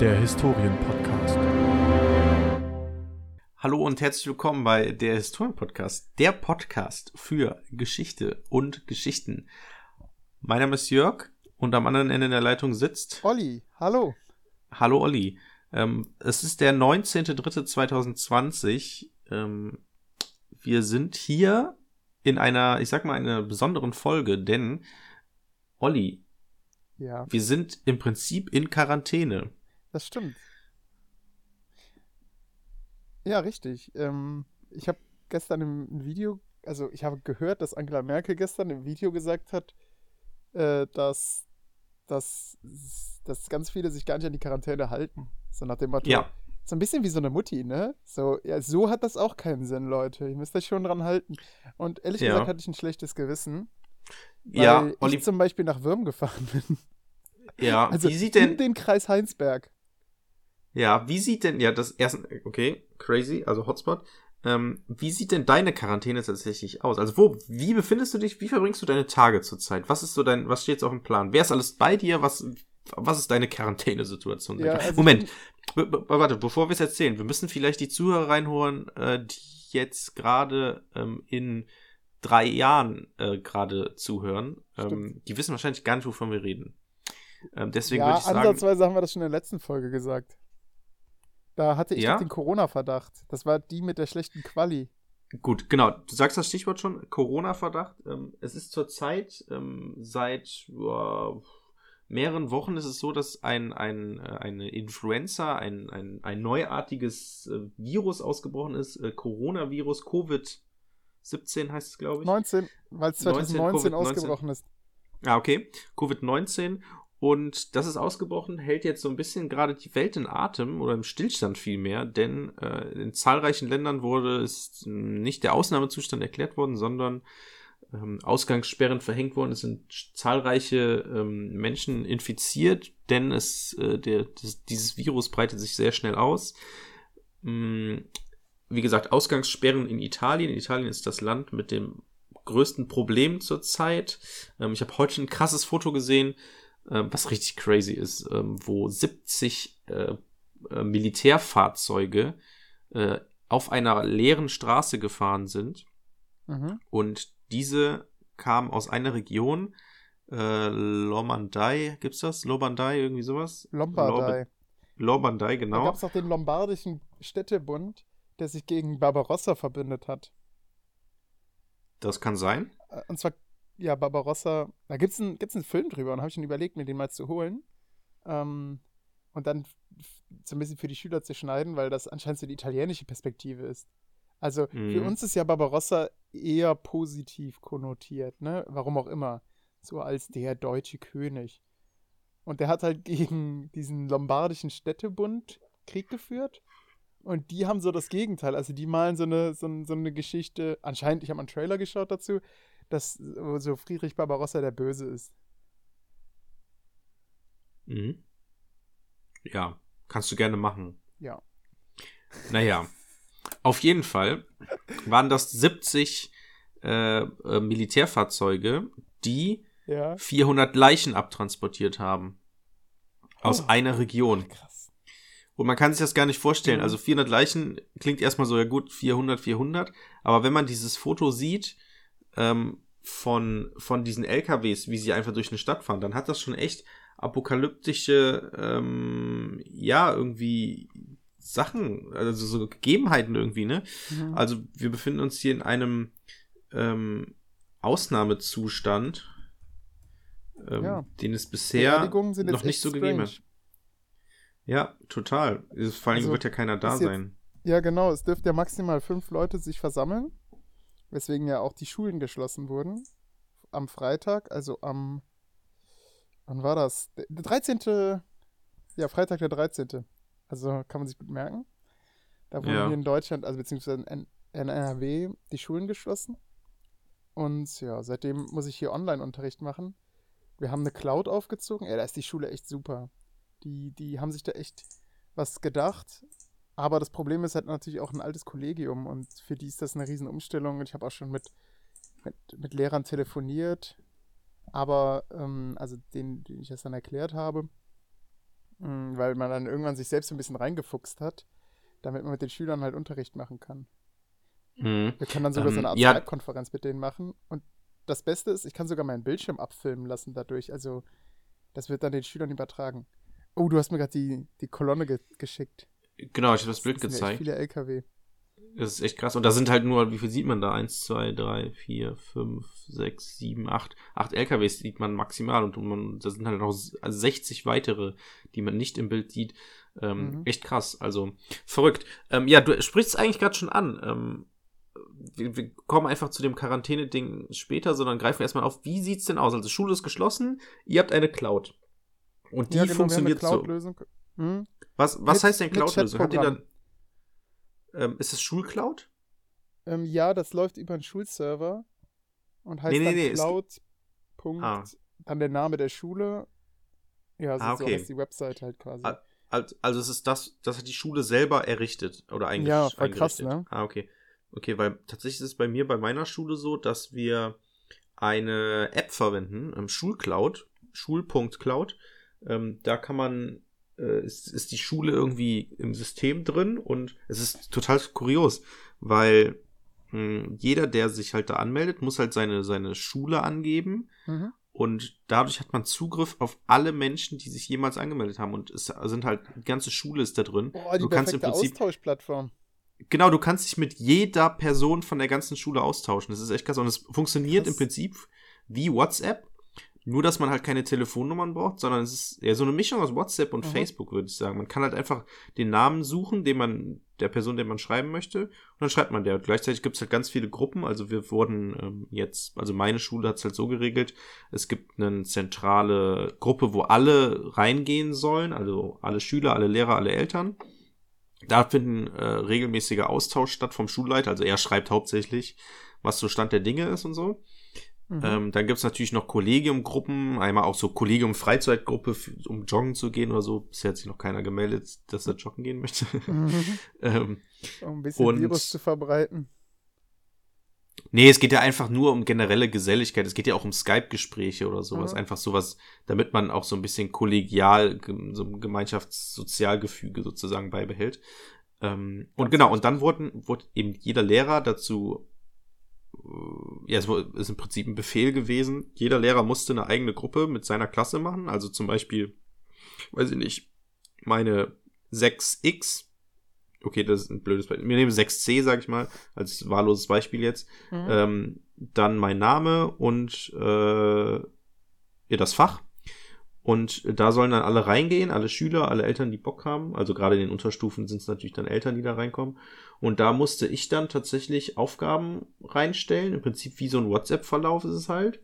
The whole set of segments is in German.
der Historien-Podcast. Hallo und herzlich willkommen bei der Historien-Podcast, der Podcast für Geschichte und Geschichten. Mein Name ist Jörg und am anderen Ende der Leitung sitzt Olli, hallo. Hallo Olli. Ähm, es ist der 19.03.2020. Ähm, wir sind hier in einer, ich sag mal, einer besonderen Folge, denn Olli, Ja, wir sind im Prinzip in Quarantäne. Das stimmt. Ja, richtig. Ähm, ich habe gestern im Video, also ich habe gehört, dass Angela Merkel gestern im Video gesagt hat, äh, dass, dass, dass ganz viele sich gar nicht an die Quarantäne halten. So nach dem Motto, Ja. so ein bisschen wie so eine Mutti, ne? So, ja, so hat das auch keinen Sinn, Leute. Ihr müsst euch schon dran halten. Und ehrlich Ja. gesagt hatte ich ein schlechtes Gewissen, weil Ja, ich Olli, zum Beispiel nach Würm gefahren bin. ja, Also wie sieht in denn, den Kreis Heinsberg. Ja, wie sieht denn, ja, das erste, okay, crazy, also Hotspot. Ähm, wie sieht denn deine Quarantäne tatsächlich aus? Also wo, wie befindest du dich, wie verbringst du deine Tage zurzeit? Was ist so dein, was steht jetzt auf dem Plan? Wer ist alles bei dir? Was, was ist deine Quarantänesituation? Ja, also Moment, warte, bevor wir es erzählen, wir müssen vielleicht die Zuhörer reinholen, äh, die jetzt gerade ähm, in drei Jahren äh, gerade zuhören. Ähm, die wissen wahrscheinlich gar nicht, wovon wir reden. Ähm, deswegen ja, würde ich sagen, ansatzweise haben wir das schon in der letzten Folge gesagt. Da hatte ich Ja? den Corona-Verdacht. Das war die mit der schlechten Quali. Gut, genau. Du sagst das Stichwort schon, Corona-Verdacht. Ähm, es ist zurzeit ähm, seit mehreren Wochen ist es so, dass ein, ein, äh, eine Influenza, ein, ein, ein neuartiges äh, Virus ausgebrochen ist. Äh, Coronavirus, Covid-17 heißt es, glaube ich. 19, weil es 19, 2019 Covid-19. ausgebrochen ist. Ah, okay. Covid-19. Und das ist ausgebrochen, hält jetzt so ein bisschen gerade die Welt in Atem oder im Stillstand vielmehr, denn äh, in zahlreichen Ländern wurde es nicht der Ausnahmezustand erklärt worden, sondern ähm, Ausgangssperren verhängt worden. Es sind zahlreiche ähm, Menschen infiziert, denn es, äh, der, das, dieses Virus breitet sich sehr schnell aus. Mm, wie gesagt, Ausgangssperren in Italien. Italien ist das Land mit dem größten Problem zurzeit. Ähm, ich habe heute ein krasses Foto gesehen, ähm, was richtig crazy ist, ähm, wo 70 äh, äh, Militärfahrzeuge äh, auf einer leeren Straße gefahren sind Mhm. und diese kamen aus einer Region, äh, Lomandai, gibt's das? Lomandai, irgendwie sowas? Lombardei. Lombardei, Da genau. gab es auch den Lombardischen Städtebund, der sich gegen Barbarossa verbündet hat. Das kann sein. Äh, Und zwar, ja, Barbarossa, da gibt es einen, gibt's einen Film drüber und habe ich schon überlegt, mir den mal zu holen. Ähm, und dann so ein bisschen für die Schüler zu schneiden, weil das anscheinend so die italienische Perspektive ist. Also für Mhm. uns ist ja Barbarossa eher positiv konnotiert, ne? Warum auch immer. So als der deutsche König. Und der hat halt gegen diesen lombardischen Städtebund Krieg geführt. Und die haben so das Gegenteil. Also die malen so eine, so, so eine Geschichte, anscheinend, ich habe mal einen Trailer geschaut dazu, dass so Friedrich Barbarossa der Böse ist. Mhm. Ja, kannst du gerne machen. Ja. Naja, auf jeden Fall waren das 70 äh, äh, Militärfahrzeuge, die Ja. 400 Leichen abtransportiert haben. Aus Oh. einer Region. Krass. Und man kann sich das gar nicht vorstellen. Mhm. Also 400 Leichen klingt erstmal so, ja gut, 400, 400. Aber wenn man dieses Foto sieht ähm, von, von diesen LKWs, wie sie einfach durch eine Stadt fahren, dann hat das schon echt apokalyptische, ähm, ja, irgendwie Sachen, also so Gegebenheiten irgendwie, ne? Mhm. Also wir befinden uns hier in einem ähm, Ausnahmezustand, ähm, Ja. den es bisher noch nicht so gegeben hat. strange. Ja, total. Vor allem Also, wird ja keiner da jetzt- sein. Ja, genau. Es dürften ja maximal fünf Leute sich versammeln. Weswegen ja auch die Schulen geschlossen wurden. Am Freitag, also am. Wann war das? Der der 13. Ja, Freitag der 13. Also kann man sich gut merken. Da wurden Ja. hier in Deutschland, also beziehungsweise in NRW, die Schulen geschlossen. Und ja, seitdem muss ich hier Online-Unterricht machen. Wir haben eine Cloud aufgezogen. Ey, da ist die Schule echt super. Die, die haben sich da echt was gedacht. Aber das Problem ist halt natürlich auch ein altes Kollegium und für die ist das eine riesen Umstellung. Und ich habe auch schon mit, mit, mit Lehrern telefoniert, aber ähm, also denen, denen ich das dann erklärt habe. Mhm, weil man dann irgendwann sich selbst so ein bisschen reingefuchst hat, damit man mit den Schülern halt Unterricht machen kann. Mhm. Wir können dann sogar so Ähm, eine Art ja. Skype-Konferenz mit denen machen. Und das Beste ist, ich kann sogar meinen Bildschirm abfilmen lassen dadurch. Also, das wird dann den Schülern übertragen. Oh, du hast mir gerade die, die Kolonne ge geschickt. Genau, ich habe das Bild echt gezeigt. viele LKW. Das ist echt krass. Und da sind halt nur, wie viel sieht man da? Eins, zwei, drei, vier, fünf, sechs, sieben, acht. Acht LKWs sieht man maximal und man, da sind halt noch s- also 60 weitere, die man nicht im Bild sieht. Ähm, Mhm. Echt krass. Also verrückt. Ähm, ja, du sprichst es eigentlich gerade schon an. Ähm, wir, wir kommen einfach zu dem Quarantäne-Ding später, sondern greifen erstmal auf, wie sieht's denn aus? Also Schule ist geschlossen, ihr habt eine Cloud. Und die ja, genau, funktioniert wir haben eine so. Hm? Was, was Mit- heißt denn Cloud-Lösung? Habt ihr dann. Ähm, ist es Schulcloud? Ähm, ja, das läuft über einen Schulserver und heißt Nee, nee, dann nee, Cloud. Punkt, Ah. Dann der Name der Schule. Ja, so, Ah, so okay. heißt die Website halt quasi. Ah, Also, es ist das, das hat die Schule selber errichtet oder eingerichtet. Ja, voll krass, ne? Ah, okay. Okay, weil tatsächlich ist es bei mir bei meiner Schule so, dass wir eine App verwenden, ähm, Schulcloud, Schul.cloud. Ähm, da kann man, äh, ist, ist die Schule irgendwie im System drin und es ist total kurios, weil mh, jeder, der sich halt da anmeldet, muss halt seine, seine Schule angeben Mhm. und dadurch hat man Zugriff auf alle Menschen, die sich jemals angemeldet haben. Und es sind halt, die ganze Schule ist da drin. Boah, die du kannst im Prinzip, Austauschplattform. genau, du kannst dich mit jeder Person von der ganzen Schule austauschen. Das ist echt krass. Und es funktioniert Krass. im Prinzip wie WhatsApp. Nur, dass man halt keine Telefonnummern braucht, sondern es ist ja so eine Mischung aus WhatsApp und Mhm. Facebook, würde ich sagen. Man kann halt einfach den Namen suchen, den man, der Person, den man schreiben möchte, und dann schreibt man der. Und gleichzeitig gibt es halt ganz viele Gruppen. Also wir wurden ähm, jetzt, also meine Schule hat es halt so geregelt, es gibt eine zentrale Gruppe, wo alle reingehen sollen, also alle Schüler, alle Lehrer, alle Eltern. Da finden äh, regelmäßiger Austausch statt vom Schulleiter, also er schreibt hauptsächlich, was so Stand der Dinge ist und so. Mhm. Ähm, dann gibt's natürlich noch Kollegiumgruppen, einmal auch so Kollegium-Freizeitgruppe, um joggen zu gehen oder so. Bisher hat sich noch keiner gemeldet, dass er joggen gehen möchte. Mhm. ähm, Um ein bisschen Und- Virus zu verbreiten. nee, es geht ja einfach nur um generelle Geselligkeit. Es geht ja auch um Skype-Gespräche oder sowas. Mhm. Einfach sowas, damit man auch so ein bisschen kollegial, so ein Gemeinschaftssozialgefüge sozusagen beibehält. Ähm, und genau, und dann wurden, wurde eben jeder Lehrer dazu ja, es ist im Prinzip ein Befehl gewesen. Jeder Lehrer musste eine eigene Gruppe mit seiner Klasse machen. Also zum Beispiel, weiß ich nicht, meine 6x. Okay, das ist ein blödes Beispiel. Wir nehmen 6c, sag ich mal, als wahlloses Beispiel jetzt. Mhm. Ähm, dann mein Name und äh, ja, das Fach. Und da sollen dann alle reingehen, alle Schüler, alle Eltern, die Bock haben. Also gerade in den Unterstufen sind es natürlich dann Eltern, die da reinkommen. Und da musste ich dann tatsächlich Aufgaben reinstellen. Im Prinzip wie so ein WhatsApp-Verlauf ist es halt.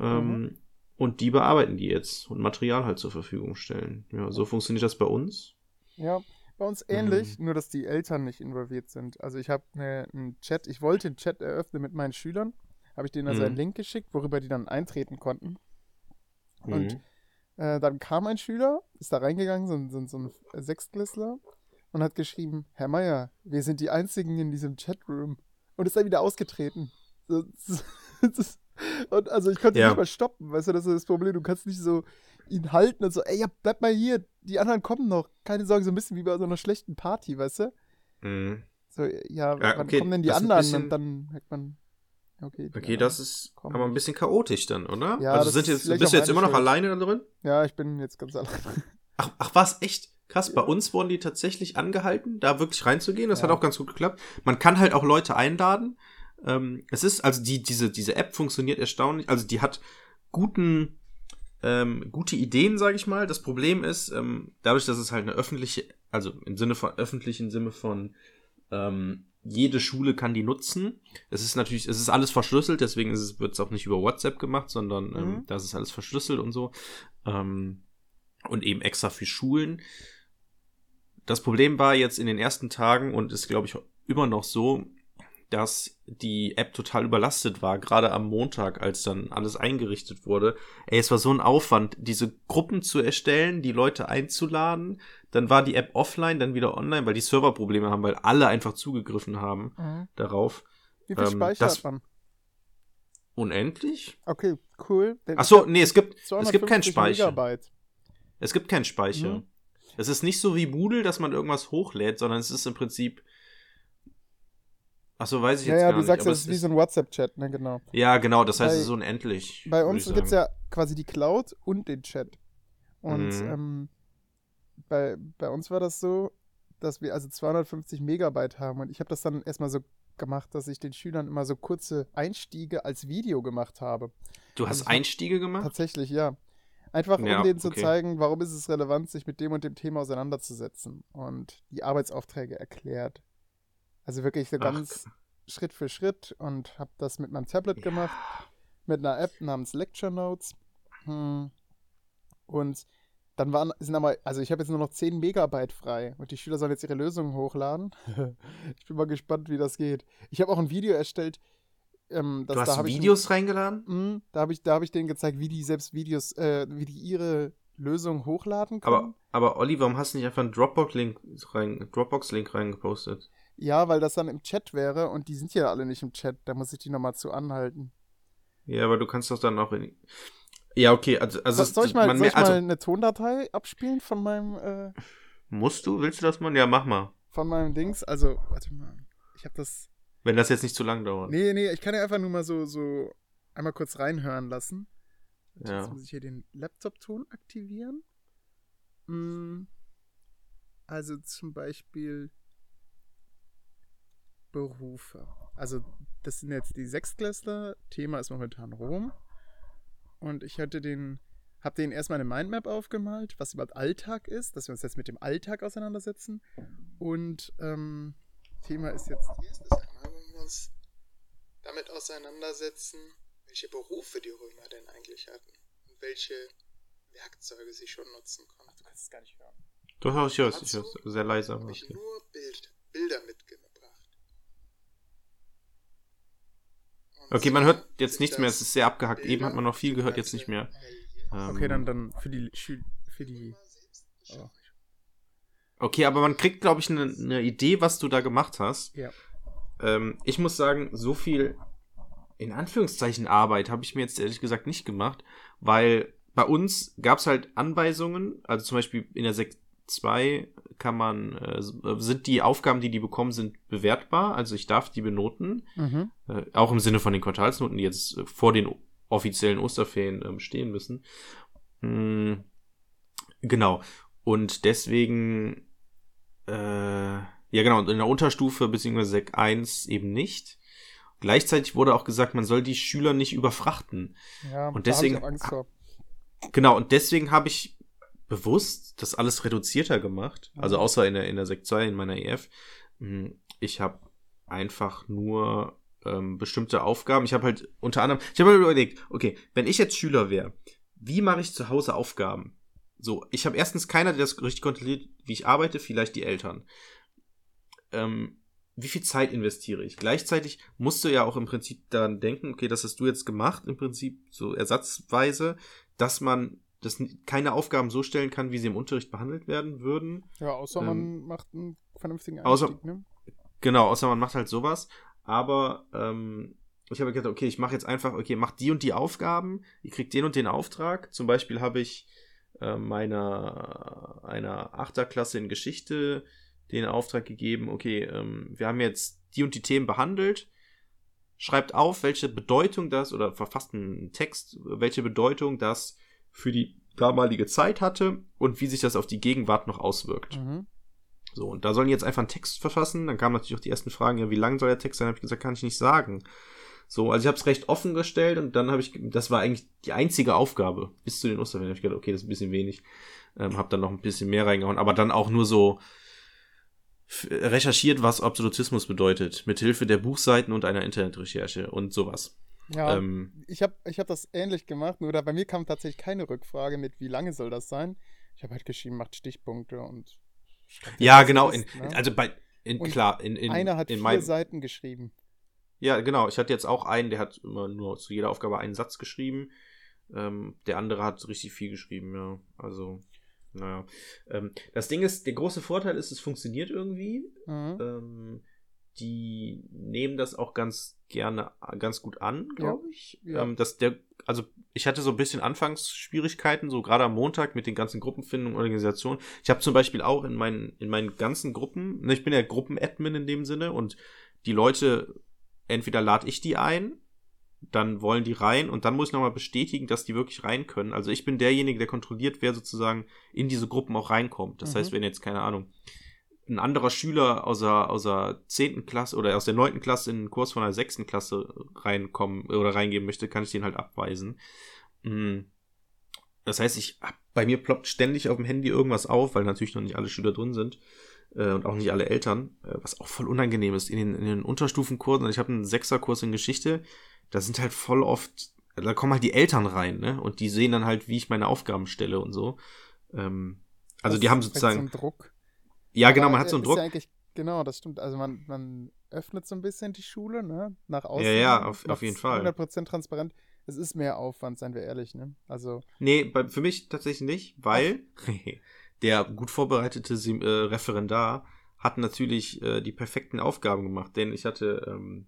Ähm, und die bearbeiten die jetzt und Material halt zur Verfügung stellen. Ja, so funktioniert das bei uns. Ja, bei uns ähnlich, nur dass die Eltern nicht involviert sind. Also ich habe ne, einen Chat, ich wollte einen Chat eröffnen mit meinen Schülern, habe ich denen also Mhm. einen Link geschickt, worüber die dann eintreten konnten. Und Mhm. Äh, dann kam ein Schüler, ist da reingegangen, so ein, so so ein Sechstklässler, und hat geschrieben, Herr Meier, wir sind die Einzigen in diesem Chatroom. Und ist dann wieder ausgetreten. So, das ist- und also ich konnte ihn Ja. nicht mal stoppen, weißt du, das ist das Problem. Du kannst nicht so ihn halten und so, ey, ja, bleib mal hier, die anderen kommen noch. Keine Sorge, so ein bisschen wie bei so einer schlechten Party, weißt du? Mhm. So, ja, Ja, wann okay, kommen denn die das anderen? bisschen- und dann merkt man, okay. Okay, das ist kommen aber ein bisschen chaotisch dann, oder? Ja, also sind jetzt, bist du jetzt immer noch alleine da drin? Ja, ich bin jetzt ganz allein. Ach, ach was, echt? Krass, bei uns wurden die tatsächlich angehalten, da wirklich reinzugehen. Das Ja. hat auch ganz gut geklappt. Man kann halt auch Leute einladen. Ähm, es ist, also die, diese, diese App funktioniert erstaunlich, also die hat guten, ähm, gute Ideen, sage ich mal. Das Problem ist, ähm, dadurch, dass es halt eine öffentliche, also im Sinne von öffentlichen Sinne von ähm, jede Schule kann die nutzen. Es ist natürlich, es ist alles verschlüsselt, deswegen wird es auch nicht über WhatsApp gemacht, sondern ähm, Mhm. das ist alles verschlüsselt und so. Ähm, und eben extra für Schulen. Das Problem war jetzt in den ersten Tagen und ist, glaube ich, immer noch so, dass die App total überlastet war, gerade am Montag, als dann alles eingerichtet wurde. Ey, es war so ein Aufwand, diese Gruppen zu erstellen, die Leute einzuladen. Dann war die App offline, dann wieder online, weil die Serverprobleme haben, weil alle einfach zugegriffen haben Mhm. darauf. Wie viel Ähm, Speicher das- hat man? Unendlich? Okay, cool. Denn Ach ich so, hab nee, es gibt, es gibt keinen 250 Speicher. Megabyte. Es gibt keinen Speicher. Mhm. Es ist nicht so wie Moodle, dass man irgendwas hochlädt, sondern es ist im Prinzip. Achso, weiß ich Ja, jetzt ja, gar du nicht. sagst, aber es ist wie so ein WhatsApp-Chat, ne, genau. ja, genau, das heißt, Bei- es ist unendlich. Bei uns gibt es ja quasi die Cloud und den Chat. Und Mhm. ähm, bei, bei uns war das so, dass wir also 250 Megabyte haben. Und ich habe das dann erstmal so gemacht, dass ich den Schülern immer so kurze Einstiege als Video gemacht habe. Du also hast hab- Einstiege gemacht? Tatsächlich, ja. Einfach um Ja, denen zu okay. zeigen, warum ist es relevant, sich mit dem und dem Thema auseinanderzusetzen. Und die Arbeitsaufträge erklärt. Also wirklich so Ach, ganz Schritt für Schritt und habe das mit meinem Tablet Ja. gemacht, mit einer App namens Lecture Notes. Hm. Und dann waren, sind aber, also ich habe jetzt nur noch 10 Megabyte frei und die Schüler sollen jetzt ihre Lösungen hochladen. ich bin mal gespannt, wie das geht. Ich habe auch ein Video erstellt. Ähm, das, du da hast hab ich- Videos reingeladen? Mm, da habe ich, da hab ich denen gezeigt, wie die selbst Videos, äh, wie die ihre Lösung hochladen können. Aber, aber Olli, warum hast du nicht einfach einen Dropbox-Link rein, Dropbox reingepostet? Ja, weil das dann im Chat wäre und die sind ja alle nicht im Chat. Da muss ich die nochmal zu anhalten. Ja, aber du kannst doch dann auch in. Ja, okay, also, also So, soll ich mal, man soll ich mal also eine Tondatei abspielen von meinem, äh, musst du, willst du das mal? Ja, mach mal. von meinem Dings? Also, warte mal. Ich habe das. Wenn das jetzt nicht zu lang dauert. Nee, nee, ich kann ja einfach nur mal so, so einmal kurz reinhören lassen. Ja. Jetzt muss ich hier den Laptop-Ton aktivieren. Mm, Also zum Beispiel Berufe. Also das sind jetzt die Sechstklässler. Thema ist momentan Rom. Und ich hatte den, habe denen erstmal eine Mindmap aufgemalt, was überhaupt Alltag ist, dass wir uns jetzt mit dem Alltag auseinandersetzen. Und ähm, Thema ist jetzt Hier ist es einmal, wenn wir uns damit auseinandersetzen, welche Berufe die Römer denn eigentlich hatten und welche Werkzeuge sie schon nutzen konnten. Du kannst es gar nicht hören. Doch, ich höre es, ich höre es. Sehr leise. aber Habe ich okay. nur Bild, Bilder mitgebracht. Und Okay, man hört jetzt nichts mehr, es ist sehr abgehackt. Eben hat man noch viel gehört, jetzt nicht mehr. Ähm, Okay, dann, dann für die für die. Oh. Okay, aber man kriegt, glaube ich, eine ne Idee, was du da gemacht hast. Ja. Ähm, ich muss sagen, so viel in Anführungszeichen Arbeit habe ich mir jetzt ehrlich gesagt nicht gemacht, weil bei uns gab es halt Anweisungen, also zum Beispiel in der Sek 2 kann man, äh, sind die Aufgaben, die die bekommen, sind bewertbar, also ich darf die benoten, Mhm. äh, auch im Sinne von den Quartalsnoten, die jetzt vor den offiziellen Osterferien ähm, stehen müssen. Mm, genau. Und deswegen, äh, ja genau, und in der Unterstufe bzw. Sek 1 eben nicht. Gleichzeitig wurde auch gesagt, man soll die Schüler nicht überfrachten. Ja, Und deswegen-. Genau, und deswegen habe ich bewusst das alles reduzierter gemacht. Also Mhm. außer in der, in der Sek 2, in meiner EF. Mm, Ich habe einfach nur ähm, bestimmte Aufgaben. Ich habe halt unter anderem, ich habe mir überlegt, okay, wenn ich jetzt Schüler wäre, wie mache ich zu Hause Aufgaben? So, ich habe erstens keiner, der das richtig kontrolliert, wie ich arbeite, vielleicht die Eltern. Ähm, wie viel Zeit investiere ich? Gleichzeitig musst du ja auch im Prinzip daran denken, okay, das hast du jetzt gemacht, im Prinzip so ersatzweise, dass man das keine Aufgaben so stellen kann, wie sie im Unterricht behandelt werden würden. Ja, außer Ähm, man macht einen vernünftigen außer- Einstieg, ne? Genau, außer man macht halt sowas. Aber ähm, ich habe gedacht, okay, ich mache jetzt einfach, okay, mach die und die Aufgaben, ihr kriegt den und den Auftrag. Zum Beispiel habe ich äh, meiner einer Achterklasse in Geschichte den Auftrag gegeben, okay, ähm, wir haben jetzt die und die Themen behandelt. Schreibt auf, welche Bedeutung das, oder verfasst einen Text, welche Bedeutung das für die damalige Zeit hatte und wie sich das auf die Gegenwart noch auswirkt. Mhm. So, und da sollen jetzt einfach einen Text verfassen. Dann kamen natürlich auch die ersten Fragen, ja, wie lang soll der Text sein? Habe ich gesagt, kann ich nicht sagen. So, also ich habe es recht offen gestellt und dann habe ich, das war eigentlich die einzige Aufgabe bis zu den Osterferien. Hab ich gedacht, okay, das ist ein bisschen wenig. Ähm, habe dann noch ein bisschen mehr reingehauen, aber dann auch nur so recherchiert, was Absolutismus bedeutet, mit Hilfe der Buchseiten und einer Internetrecherche und sowas. Ja, Ähm, ich habe ich hab das ähnlich gemacht, nur da bei mir kam tatsächlich keine Rückfrage mit, wie lange soll das sein. Ich habe halt geschrieben, macht Stichpunkte und. ja, genau. es In, ist, ne? Also bei, in, klar, in, in, Einer hat in vier meinem, Seiten geschrieben. Ja, genau. Ich hatte jetzt auch einen, der hat immer nur zu jeder Aufgabe einen Satz geschrieben. Ähm, der andere hat richtig viel geschrieben, ja. Also, naja. Ähm, das Ding ist, der große Vorteil ist, es funktioniert irgendwie. Mhm. Ähm, die nehmen das auch ganz gerne, ganz gut an, glaube ich. ja. Ähm, das, der also ich hatte so ein bisschen Anfangsschwierigkeiten, so gerade am Montag mit den ganzen Gruppenfindungen, Organisationen. Ich habe zum Beispiel auch in meinen, in meinen ganzen Gruppen, ne, ich bin ja Gruppenadmin in dem Sinne und die Leute, entweder lade ich die ein, dann wollen die rein und dann muss ich nochmal bestätigen, dass die wirklich rein können. Also ich bin derjenige, der kontrolliert, wer sozusagen in diese Gruppen auch reinkommt. Das mhm. heißt, wenn jetzt, keine Ahnung, ein anderer Schüler aus der, aus der 10. Klasse oder aus der 9. Klasse in einen Kurs von der 6. Klasse reinkommen oder reingehen möchte, kann ich den halt abweisen. Mhm. Das heißt, ich bei mir ploppt ständig auf dem Handy irgendwas auf, weil natürlich noch nicht alle Schüler drin sind äh, und auch nicht alle Eltern, äh, was auch voll unangenehm ist in den, in den Unterstufenkursen. Ich habe einen Sechserkurs in Geschichte, da sind halt voll oft, da kommen halt die Eltern rein, ne? Und die sehen dann halt, wie ich meine Aufgaben stelle und so. Ähm, also das die haben sozusagen. So Druck. Ja, genau, man hat so einen Druck. Ja genau, das stimmt. Also man, man öffnet so ein bisschen die Schule, ne? Nach außen. Ja, ja, auf, auf jeden Fall. 100% transparent. Es ist mehr Aufwand, seien wir ehrlich, ne? Also. Nee, bei, für mich tatsächlich nicht, weil der gut vorbereitete äh, Referendar hat natürlich äh, die perfekten Aufgaben gemacht, denn ich hatte ähm,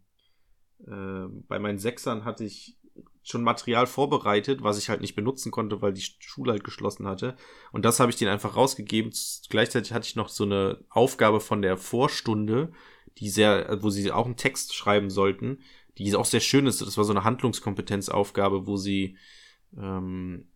äh, bei meinen Sechsern hatte ich schon Material vorbereitet, was ich halt nicht benutzen konnte, weil die Schule halt geschlossen hatte. Und das habe ich denen einfach rausgegeben. Gleichzeitig hatte ich noch so eine Aufgabe von der Vorstunde, die sehr, wo sie auch einen Text schreiben sollten, die auch sehr schön ist. Das war so eine Handlungskompetenzaufgabe, wo sie ähm,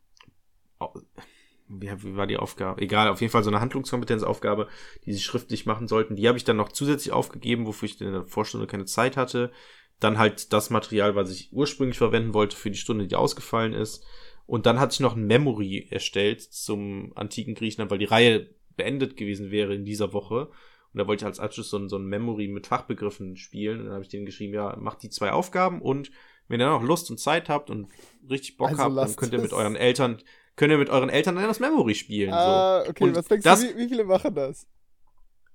wie war die Aufgabe? Egal, auf jeden Fall so eine Handlungskompetenzaufgabe, die sie schriftlich machen sollten. Die habe ich dann noch zusätzlich aufgegeben, wofür ich in der Vorstunde keine Zeit hatte. Dann halt das Material, was ich ursprünglich verwenden wollte für die Stunde, die ausgefallen ist. Und dann hatte ich noch ein Memory erstellt zum antiken Griechenland, weil die Reihe beendet gewesen wäre in dieser Woche. Und da wollte ich als Abschluss so ein, so ein Memory mit Fachbegriffen spielen. Und dann habe ich denen geschrieben, ja, macht die zwei Aufgaben und wenn ihr noch Lust und Zeit habt und richtig Bock also habt, dann könnt ihr mit euren Eltern, könnt ihr mit euren Eltern dann das Memory spielen. Ah, so. okay, und was denkst das, du, wie, wie, viele machen das?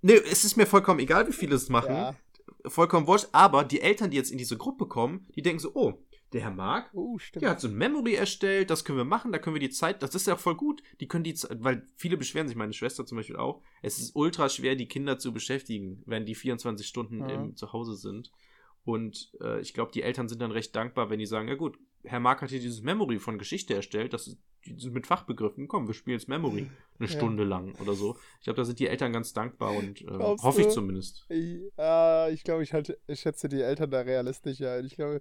Nee, es ist mir vollkommen egal, wie viele es machen. Ja vollkommen wurscht, aber die Eltern, die jetzt in diese Gruppe kommen, die denken so, oh, der Herr Marc, oh, der hat so ein Memory erstellt, das können wir machen, da können wir die Zeit, das ist ja voll gut, die können die, weil viele beschweren sich, meine Schwester zum Beispiel auch, es ist ultra schwer, die Kinder zu beschäftigen, wenn die 24 Stunden ja. im, zu Hause sind. Und äh, ich glaube, die Eltern sind dann recht dankbar, wenn die sagen, ja gut, Herr Mark hat hier dieses Memory von Geschichte erstellt, das ist mit Fachbegriffen, komm, wir spielen jetzt Memory eine ja. Stunde lang oder so. Ich glaube, da sind die Eltern ganz dankbar und äh, hoffe ich zumindest. Ich, äh, ich glaube, ich, halt, ich schätze die Eltern da realistischer ein. Ich glaube,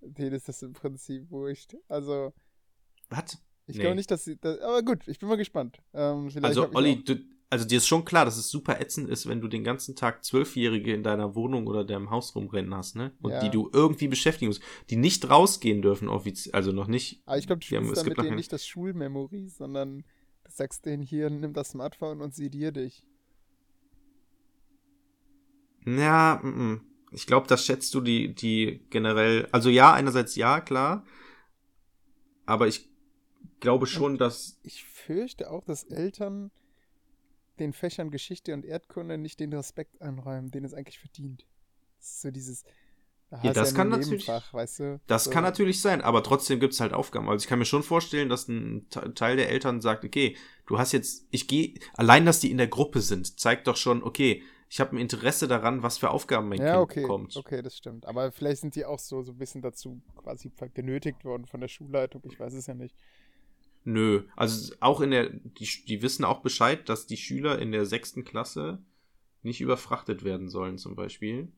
denen ist das im Prinzip wurscht. Also. Was? Ich nee. glaube nicht, dass sie. Das, aber gut, ich bin mal gespannt. Ähm, also, Olli, du, also dir ist schon klar, dass es super ätzend ist, wenn du den ganzen Tag Zwölfjährige in deiner Wohnung oder deinem Haus rumrennen hast, ne? Und ja. die du irgendwie beschäftigen musst, die nicht rausgehen dürfen offiziell, also noch nicht. Aber ich glaube, du spielst dann mit denen nicht das Schulmemory, sondern du sagst denen hier, nimm das Smartphone und sieh dir dich. Ja, m -m. ich glaube, das schätzt du die, die generell, also ja, einerseits ja, klar, aber ich glaube schon, und dass. Ich fürchte auch, dass Eltern den Fächern Geschichte und Erdkunde nicht den Respekt einräumen, den es eigentlich verdient. So dieses. Ja, das ja kann natürlich. Weißt du? Das so. kann natürlich sein, aber trotzdem gibt es halt Aufgaben. Also ich kann mir schon vorstellen, dass ein Teil der Eltern sagt, okay, du hast jetzt, ich gehe, allein, dass die in der Gruppe sind, zeigt doch schon, okay, ich habe ein Interesse daran, was für Aufgaben mein ja, Kind okay, bekommt. Okay, das stimmt. Aber vielleicht sind die auch so, so ein bisschen dazu quasi genötigt worden von der Schulleitung. Ich weiß es ja nicht. Nö, also auch in der, die, die wissen auch Bescheid, dass die Schüler in der sechsten Klasse nicht überfrachtet werden sollen, zum Beispiel.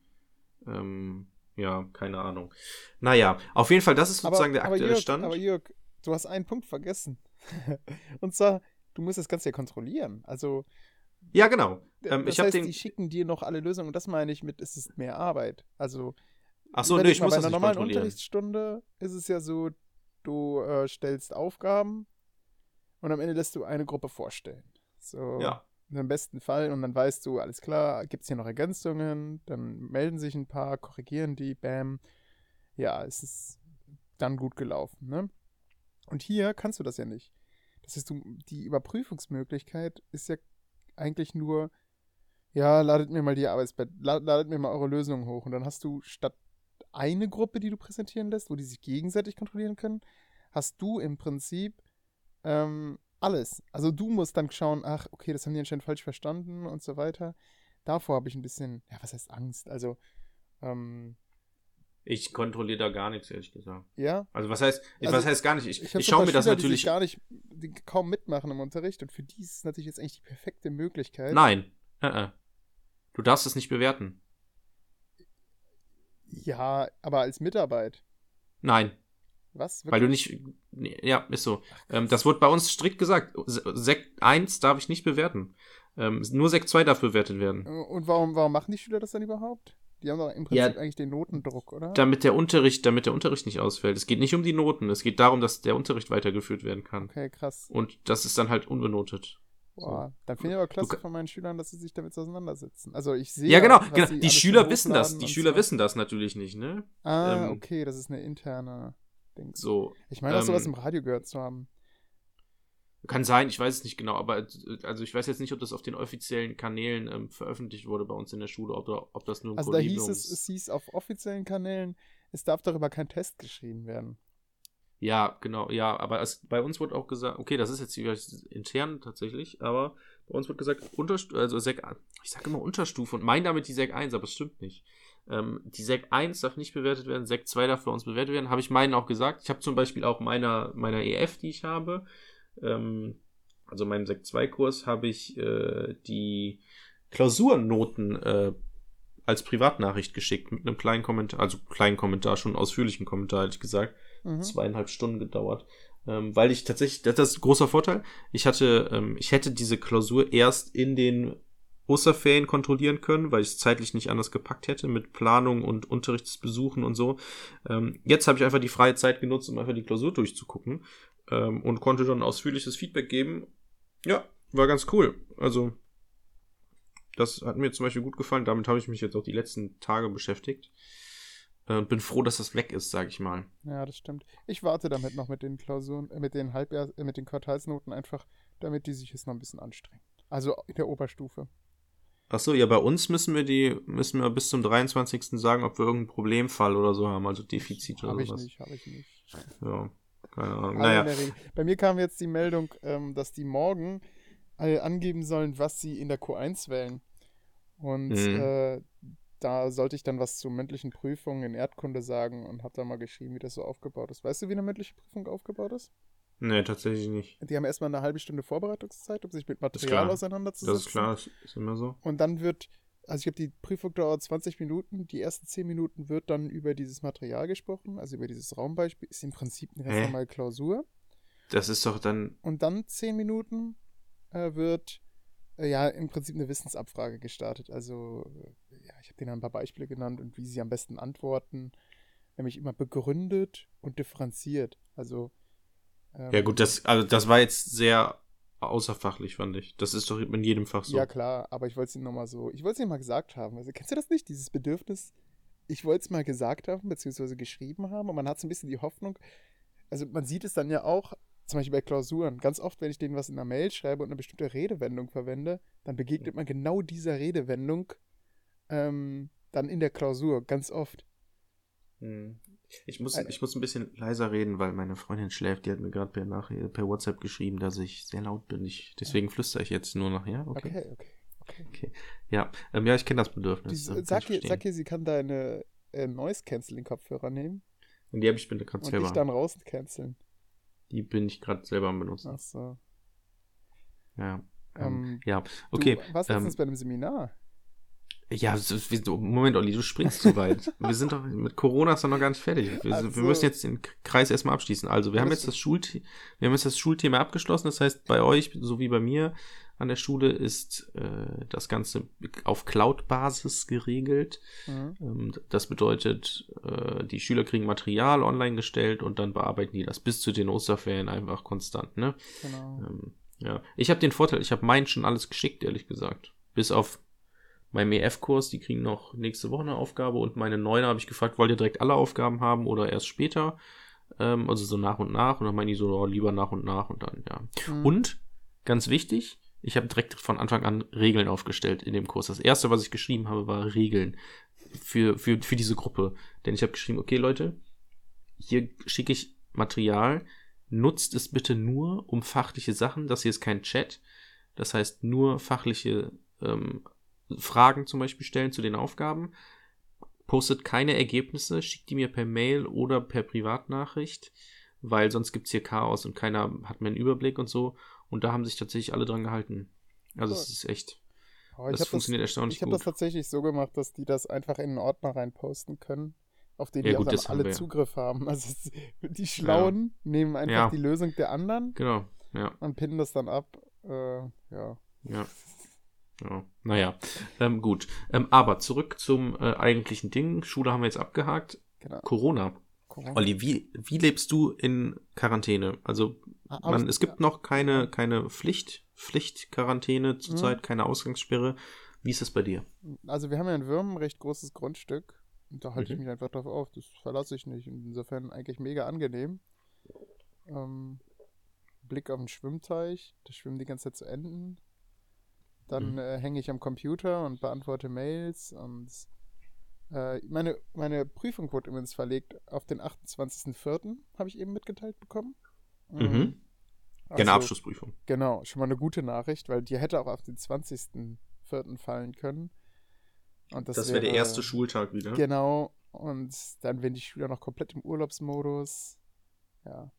Ähm, ja, keine Ahnung. Naja, auf jeden Fall, das ist sozusagen aber, der aktuelle Jörg, Stand. Aber Jörg, du hast einen Punkt vergessen. Und zwar, du musst das Ganze ja kontrollieren. Also. Ja, genau. Ähm, das ich heißt, den... die schicken dir noch alle Lösungen und das meine ich mit, es ist mehr Arbeit. Also. Ach so, nee, ich muss bei das einer nicht normalen Unterrichtsstunde ist es ja so, du äh, stellst Aufgaben und am Ende lässt du eine Gruppe vorstellen. So. Ja. Im besten Fall und dann weißt du, alles klar, gibt es hier noch Ergänzungen, dann melden sich ein paar, korrigieren die, bam. Ja, es ist dann gut gelaufen, ne? Und hier kannst du das ja nicht. Das heißt, du, die Überprüfungsmöglichkeit ist ja eigentlich nur, ja, ladet mir mal die Arbeitsbett, ladet mir mal eure Lösungen hoch. Und dann hast du statt eine Gruppe, die du präsentieren lässt, wo die sich gegenseitig kontrollieren können, hast du im Prinzip ähm, alles. Also du musst dann schauen, ach, okay, das haben die anscheinend falsch verstanden und so weiter. Davor habe ich ein bisschen, ja, was heißt Angst? Also, ähm, Ich kontrolliere da gar nichts, ehrlich gesagt. Ja? Also was heißt, Also, was heißt gar nicht? Ich, Ich, ich, schaue mir das die natürlich. sich gar nicht, die kaum mitmachen im Unterricht und für die ist es natürlich jetzt eigentlich die perfekte Möglichkeit. Nein. Äh, äh. Du darfst es nicht bewerten. Ja, aber als Mitarbeit. Nein. Was? Weil du nicht. Nee, ja, ist so. Ähm, das wurde bei uns strikt gesagt. Se- Sekt 1 darf ich nicht bewerten. Ähm, nur Sekt 2 darf bewertet werden. Und warum, warum machen die Schüler das dann überhaupt? Die haben doch im Ja, Prinzip eigentlich den Notendruck, oder? Damit der Unterricht, damit der Unterricht nicht ausfällt. Es geht nicht um die Noten. Es geht darum, dass der Unterricht weitergeführt werden kann. Okay, krass. Und das ist dann halt unbenotet. Boah, dann finde ich aber klasse Du- von meinen Schülern, dass sie sich damit auseinandersetzen. Also ich sehe. Ja, genau, genau. Die Schüler wissen das. Die Schüler so. wissen das natürlich nicht, ne? Ah, ähm, okay, das ist eine interne Ding. So. Ich meine auch sowas ähm, im Radio gehört zu haben. Kann sein, ich weiß es nicht genau, aber also ich weiß jetzt nicht, ob das auf den offiziellen Kanälen ähm, veröffentlicht wurde bei uns in der Schule oder ob das nur ein Also da hieß es, es hieß auf offiziellen Kanälen, es darf darüber kein Test geschrieben werden. Ja, genau, ja, aber es, bei uns wurde auch gesagt, okay, das ist jetzt intern tatsächlich, aber bei uns wird gesagt, Unterstu also Sek, ich sage immer Unterstufe und meine damit die Sek 1, aber es stimmt nicht. Ähm, die Sek 1 darf nicht bewertet werden, Sek 2 darf bei uns bewertet werden, habe ich meinen auch gesagt. Ich habe zum Beispiel auch meiner, meiner EF, die ich habe, ähm, also meinem Sek 2 Kurs, habe ich äh, die Klausurnoten äh, als Privatnachricht geschickt mit einem kleinen Kommentar, also kleinen Kommentar, schon ausführlichen Kommentar, hätte ich gesagt Mhm. zweieinhalb Stunden gedauert. Ähm, weil ich tatsächlich, das ist ein großer Vorteil. Ich hatte, ähm, ich hätte diese Klausur erst in den Osterferien kontrollieren können, weil ich es zeitlich nicht anders gepackt hätte mit Planung und Unterrichtsbesuchen und so. Ähm, jetzt habe ich einfach die freie Zeit genutzt, um einfach die Klausur durchzugucken ähm, und konnte dann ausführliches Feedback geben. Ja, war ganz cool. Also, das hat mir zum Beispiel gut gefallen. Damit habe ich mich jetzt auch die letzten Tage beschäftigt. Äh, Und bin froh, dass das weg ist, sage ich mal. Ja, das stimmt. Ich warte damit noch mit den Klausuren, äh, mit den Halbjahr, äh, mit den Quartalsnoten einfach, damit die sich jetzt noch ein bisschen anstrengen. Also in der Oberstufe. Ach so, ja, bei uns müssen wir die, müssen wir bis zum 23. sagen, ob wir irgendeinen Problemfall oder so haben, also Defizit oder Habe ich sowas. nicht, habe ich nicht. Ja, keine Ahnung. Aber Naja. Bei mir kam jetzt die Meldung, ähm, dass die morgen alle angeben sollen, was sie in der Q1 wählen. Und Mhm. äh, da sollte ich dann was zur mündlichen Prüfung in Erdkunde sagen und habe da mal geschrieben, wie das so aufgebaut ist. Weißt du, wie eine mündliche Prüfung aufgebaut ist? Nee, tatsächlich nicht. Die haben erstmal eine halbe Stunde Vorbereitungszeit, um sich mit Material auseinanderzusetzen. Das ist klar, das ist immer so. Und dann wird, also ich glaube, die Prüfung dauert 20 Minuten. Die ersten 10 Minuten wird dann über dieses Material gesprochen, also über dieses Raumbeispiel. Ist im Prinzip eine ganz Hä? normale Klausur. Das ist doch dann, Und dann 10 Minuten äh, wird äh, ja im Prinzip eine Wissensabfrage gestartet. Also, äh, ja, ich habe denen ein paar Beispiele genannt und wie sie am besten antworten. Nämlich immer begründet und differenziert. Also. Ähm, ja gut, das, also das war jetzt sehr außerfachlich, fand ich. Das ist doch in jedem Fach so. Ja, klar, aber ich wollte es Ihnen nochmal so, ich wollte es Ihnen mal gesagt haben. Also, kennst du das nicht, dieses Bedürfnis? Ich wollte es mal gesagt haben, beziehungsweise geschrieben haben und man hat so ein bisschen die Hoffnung, also man sieht es dann ja auch, zum Beispiel bei Klausuren, ganz oft, wenn ich denen was in einer Mail schreibe und eine bestimmte Redewendung verwende, dann begegnet man genau dieser Redewendung ähm, dann in der Klausur, ganz oft. Hm. Ich muss, Äh, ich muss ein bisschen leiser reden, weil meine Freundin schläft. Die hat mir gerade per, Nachricht- per WhatsApp geschrieben, dass ich sehr laut bin. Ich, deswegen flüstere ich jetzt nur noch, ja? Okay. Okay, okay. okay. Ja, ähm, ja ich kenne das Bedürfnis. Ähm, kann sag, ich ihr, sag ihr, sie kann deine äh, Noise-Canceling-Kopfhörer nehmen Und die habe ich bitte gerade und selber. dich dann raus canceln. Die bin ich gerade selber am benutzen. Ach so. Ja. Ähm, Ähm, ja, okay. Du warst ähm, letztens bei einem Seminar. Ja, Moment, Olli, du springst zu weit. wir sind doch mit Corona ist doch noch gar nicht fertig. Wir, Ach wir müssen jetzt den Kreis erstmal abschließen. Also, wir haben jetzt das Schulthema, wir haben jetzt das Schulthema abgeschlossen. Das heißt, bei euch so wie bei mir an der Schule ist äh, das Ganze auf Cloud-Basis geregelt. Mhm. Ähm, das bedeutet, äh, die Schüler kriegen Material online gestellt und dann bearbeiten die das bis zu den Osterferien einfach konstant. Ne? Genau. Ähm, ja, ich habe den Vorteil, ich habe meinen schon alles geschickt, ehrlich gesagt. Bis auf meinem EF-Kurs, die kriegen noch nächste Woche eine Aufgabe und meine Neuner habe ich gefragt, wollt ihr direkt alle Aufgaben haben oder erst später? Ähm, also so nach und nach und dann meinen die so, oh, lieber nach und nach und dann, ja. Mhm. Und, ganz wichtig, ich habe direkt von Anfang an Regeln aufgestellt in dem Kurs. Das erste, was ich geschrieben habe, war Regeln für, für, für diese Gruppe. Denn ich habe geschrieben, okay Leute, hier schicke ich Material, nutzt es bitte nur um fachliche Sachen. Das hier ist kein Chat. Das heißt, nur fachliche ähm, Fragen zum Beispiel stellen zu den Aufgaben. postet keine Ergebnisse, schickt die mir per Mail oder per Privatnachricht, weil sonst gibt es hier Chaos und keiner hat mehr einen Überblick und so. Und da haben sich tatsächlich alle dran gehalten. Also es ist echt. Oh, das funktioniert das, erstaunlich Ich habe gut. das tatsächlich so gemacht, dass die das einfach in einen Ordner reinposten können, auf den Ja, die gut, auch haben alle ja. Zugriff haben. Also die Schlauen nehmen einfach Ja. die Lösung der anderen Genau, ja, und pinnen das dann ab. Äh, ja. ja. Ja, naja, ähm, gut. Ähm, aber zurück zum äh, eigentlichen Ding. Schule haben wir jetzt abgehakt. Genau. Corona. Corona. Olli, wie, wie lebst du in Quarantäne? Also, Ah, man, es gibt noch keine, keine Pflicht, Pflichtquarantäne zurzeit, Mhm. keine Ausgangssperre. Wie ist es bei dir? Also wir haben ja in Würmen ein recht großes Grundstück. Und da halte ich Mhm. mich einfach drauf auf. Das verlasse ich nicht. Und insofern eigentlich mega angenehm. Ähm, Blick auf den Schwimmteich. Da schwimmen die ganze Zeit zu Enten. Dann Mhm. äh, hänge ich am Computer und beantworte Mails. Und äh, meine, meine Prüfung wurde übrigens verlegt auf den 28.04. habe ich eben mitgeteilt bekommen. Mhm. Gerne Also- Abschlussprüfung. Genau, schon mal eine gute Nachricht, weil die hätte auch auf den 20.04. fallen können. Und das, Das, wäre der erste Schultag wieder. Genau, und dann wären die Schüler noch komplett im Urlaubsmodus. Ja.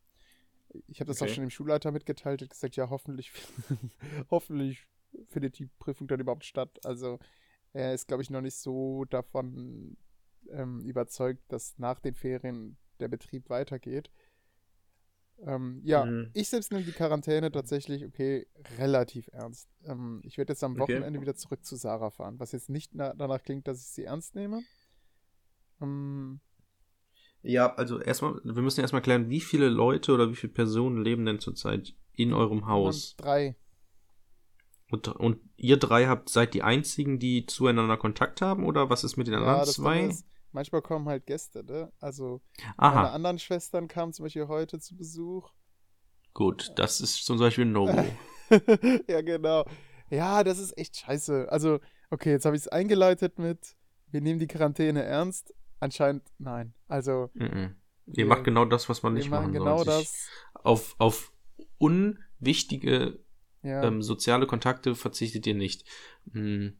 Ich habe das Okay. auch schon dem Schulleiter mitgeteilt, hat gesagt, ja, hoffentlich, hoffentlich findet die Prüfung dann überhaupt statt. Also er ist, glaube ich, noch nicht so davon ähm, überzeugt, dass nach den Ferien der Betrieb weitergeht. Ähm, ja, Mhm. ich selbst nehme die Quarantäne tatsächlich, okay, relativ ernst. Ähm, ich werde jetzt am Okay. Wochenende wieder zurück zu Sarah fahren, was jetzt nicht na danach klingt, dass ich sie ernst nehme. Ähm, Ja, also erstmal, wir müssen erstmal klären, wie viele Leute oder wie viele Personen leben denn zurzeit in eurem Haus? Drei. Und, und ihr drei habt seid die einzigen, die zueinander Kontakt haben oder was ist mit den anderen Ja, das Dumme zwei? ist, manchmal kommen halt Gäste, ne? Also meine Aha, anderen Schwestern kamen zum Beispiel heute zu Besuch. gut, das ist zum Beispiel ein No-Go. ja, genau. Ja, das ist echt scheiße. Also, okay, jetzt habe ich es eingeleitet mit, wir nehmen die Quarantäne ernst. Anscheinend nein. Also, Mhm. Ihr wir, macht genau das, was man nicht machen machen genau soll. Sich das. Auf, auf unwichtige Ja. ähm, soziale Kontakte verzichtet ihr nicht. Hm,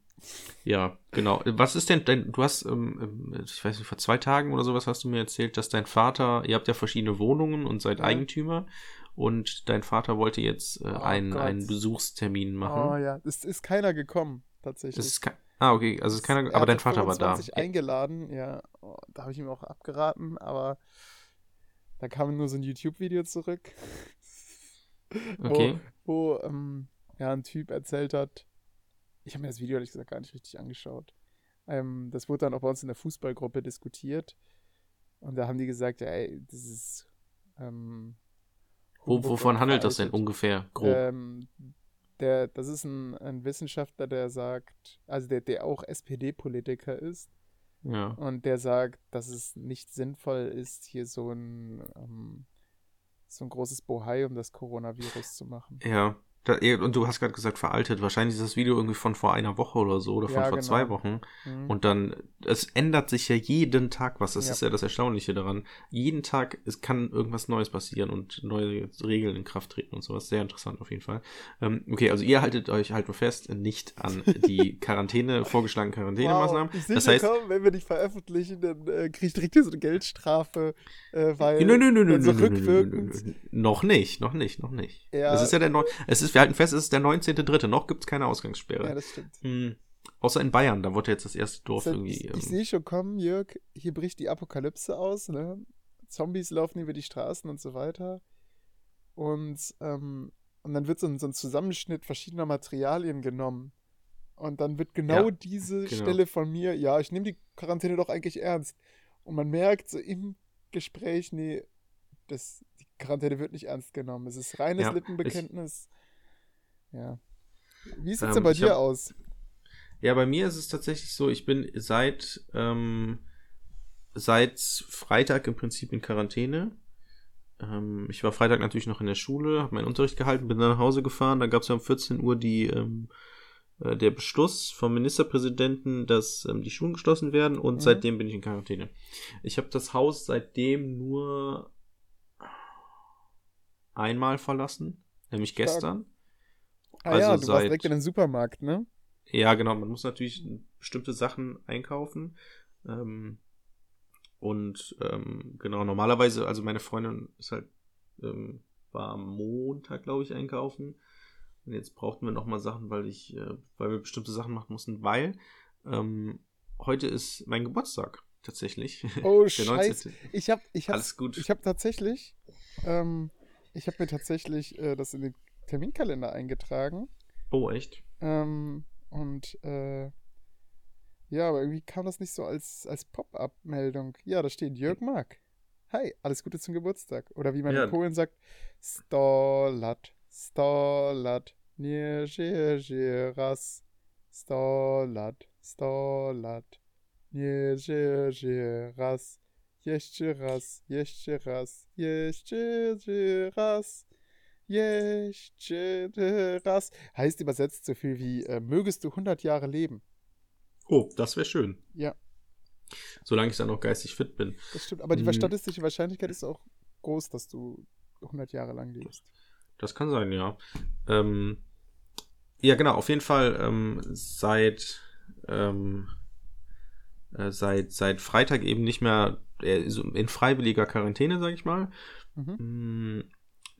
ja, genau. Was ist denn, denn du hast, ähm, ähm, ich weiß nicht, vor zwei Tagen oder sowas hast du mir erzählt, dass dein Vater, ihr habt ja verschiedene Wohnungen und seid Ja. Eigentümer und dein Vater wollte jetzt äh, Oh einen, Gott. einen Besuchstermin oh machen. ja, es ist keiner gekommen, tatsächlich. Ist ah, okay, also es ist keiner, Er aber dein Vater war da. 25 eingeladen, ja. Oh, da habe ich ihm auch abgeraten, aber da kam nur so ein YouTube-Video zurück. Okay. Wo, wo ähm, ja, ein Typ erzählt hat, ich habe mir das Video ehrlich gesagt gar nicht richtig angeschaut. Ähm, das wurde dann auch bei uns in der Fußballgruppe diskutiert. Und da haben die gesagt, ja, ey, das ist. Ähm, Wo, wovon handelt das denn ungefähr? Grob. Ähm, der, das ist ein, ein Wissenschaftler, der sagt, also der, der auch SPD-Politiker ist ja. und der sagt, dass es nicht sinnvoll ist, hier so ein, ähm, so ein großes Bohai um das Coronavirus zu machen. Ja. Da, und du hast gerade gesagt, veraltet. Wahrscheinlich ist das Video irgendwie von vor einer Woche oder so oder von Ja, vor genau. zwei Wochen. Mhm. Und dann, es ändert sich ja jeden Tag was. Das Ja. ist ja das Erstaunliche daran. Jeden Tag, es kann irgendwas Neues passieren und neue Regeln in Kraft treten und sowas. Sehr interessant auf jeden Fall. Ähm, okay, also ihr haltet euch halt nur fest, nicht an die Quarantäne, vorgeschlagenen Quarantänemaßnahmen. Wow, das heißt, kommen, wenn wir nicht veröffentlichen, dann äh, kriege ich direkt hier so eine Geldstrafe, äh, weil Nö, nö, nö, nö, nö, nö, nö, nö. Noch nicht, noch nicht, noch nicht. Ja. Es ist ja der Neu es ist, wir halten fest, es ist der 19.3. Noch gibt es keine Ausgangssperre. Ja, das stimmt. Hm, außer in Bayern, da wurde jetzt das erste Dorf Das- irgendwie. ich ähm, ich sehe schon kommen, Jörg, hier bricht die Apokalypse aus, ne? Zombies laufen über die Straßen und so weiter. Und, ähm, und dann wird so ein, so ein Zusammenschnitt verschiedener Materialien genommen. Und dann wird genau Ja, diese genau. Stelle von mir, ja, ich nehme die Quarantäne doch eigentlich ernst. Und man merkt so im Gespräch, nee, das, die Quarantäne wird nicht ernst genommen. Es ist reines Ja, Lippenbekenntnis. Ja. Wie sieht es Ähm, denn bei dir hab- aus? Ja, bei mir ist es tatsächlich so, ich bin seit, ähm, seit Freitag im Prinzip in Quarantäne. Ähm, ich war Freitag natürlich noch in der Schule, habe meinen Unterricht gehalten, bin dann nach Hause gefahren. Da gab es ja um 14 Uhr die, ähm, äh, der Beschluss vom Ministerpräsidenten, dass ähm, die Schulen geschlossen werden und Mhm. seitdem bin ich in Quarantäne. Ich habe das Haus seitdem nur einmal verlassen, nämlich Stark. gestern. Ah ja, also du warst seit- direkt in den Supermarkt, ne? Ja, genau. Man muss natürlich bestimmte Sachen einkaufen. Ähm, und ähm, genau, normalerweise, also meine Freundin ist halt, ähm, war am Montag, glaube ich, einkaufen. Und jetzt brauchten wir nochmal Sachen, weil ich, äh, weil wir bestimmte Sachen machen mussten, weil ähm, heute ist mein Geburtstag tatsächlich. Oh, scheiße. 19.. Ich habe ich hab, Alles gut. ich hab tatsächlich, ähm, ich habe mir tatsächlich äh, das in den Terminkalender eingetragen. Oh, echt? Ähm, und äh, ja, aber irgendwie kam das nicht so als, als Pop-up-Meldung. Ja, da steht Jörg Mark. Hi, alles Gute zum Geburtstag. Oder wie man Ja. in Polen sagt, Stolat, Stolat, nie żyje raz. Stolat, Stolat, nie żyje raz. Jeszcze raz, jeszcze raz, jeszcze raz. Jeszcze raz. Heißt übersetzt so viel wie, äh, mögest du 100 Jahre leben. Oh, das wäre schön. Ja, Solange ich dann noch geistig fit bin. das stimmt. Aber die Mhm. statistische Wahrscheinlichkeit ist auch groß, dass du 100 Jahre lang lebst. Das kann sein, ja. Ähm, ja, genau, auf jeden Fall ähm, seit, ähm, äh, seit, seit Freitag eben nicht mehr äh, in freiwilliger Quarantäne, sag ich mal. Mhm.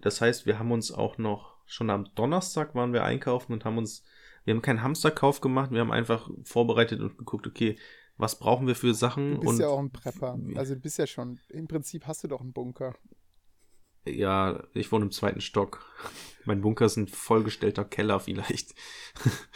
Das heißt, wir haben uns auch noch, schon am Donnerstag waren wir einkaufen und haben uns, wir haben keinen Hamsterkauf gemacht, wir haben einfach vorbereitet und geguckt, okay, was brauchen wir für Sachen? Du bist und ja auch ein Prepper. Also du bist ja schon, im Prinzip hast du doch einen Bunker. ja, ich wohne im zweiten Stock. Mein Bunker ist ein vollgestellter Keller vielleicht.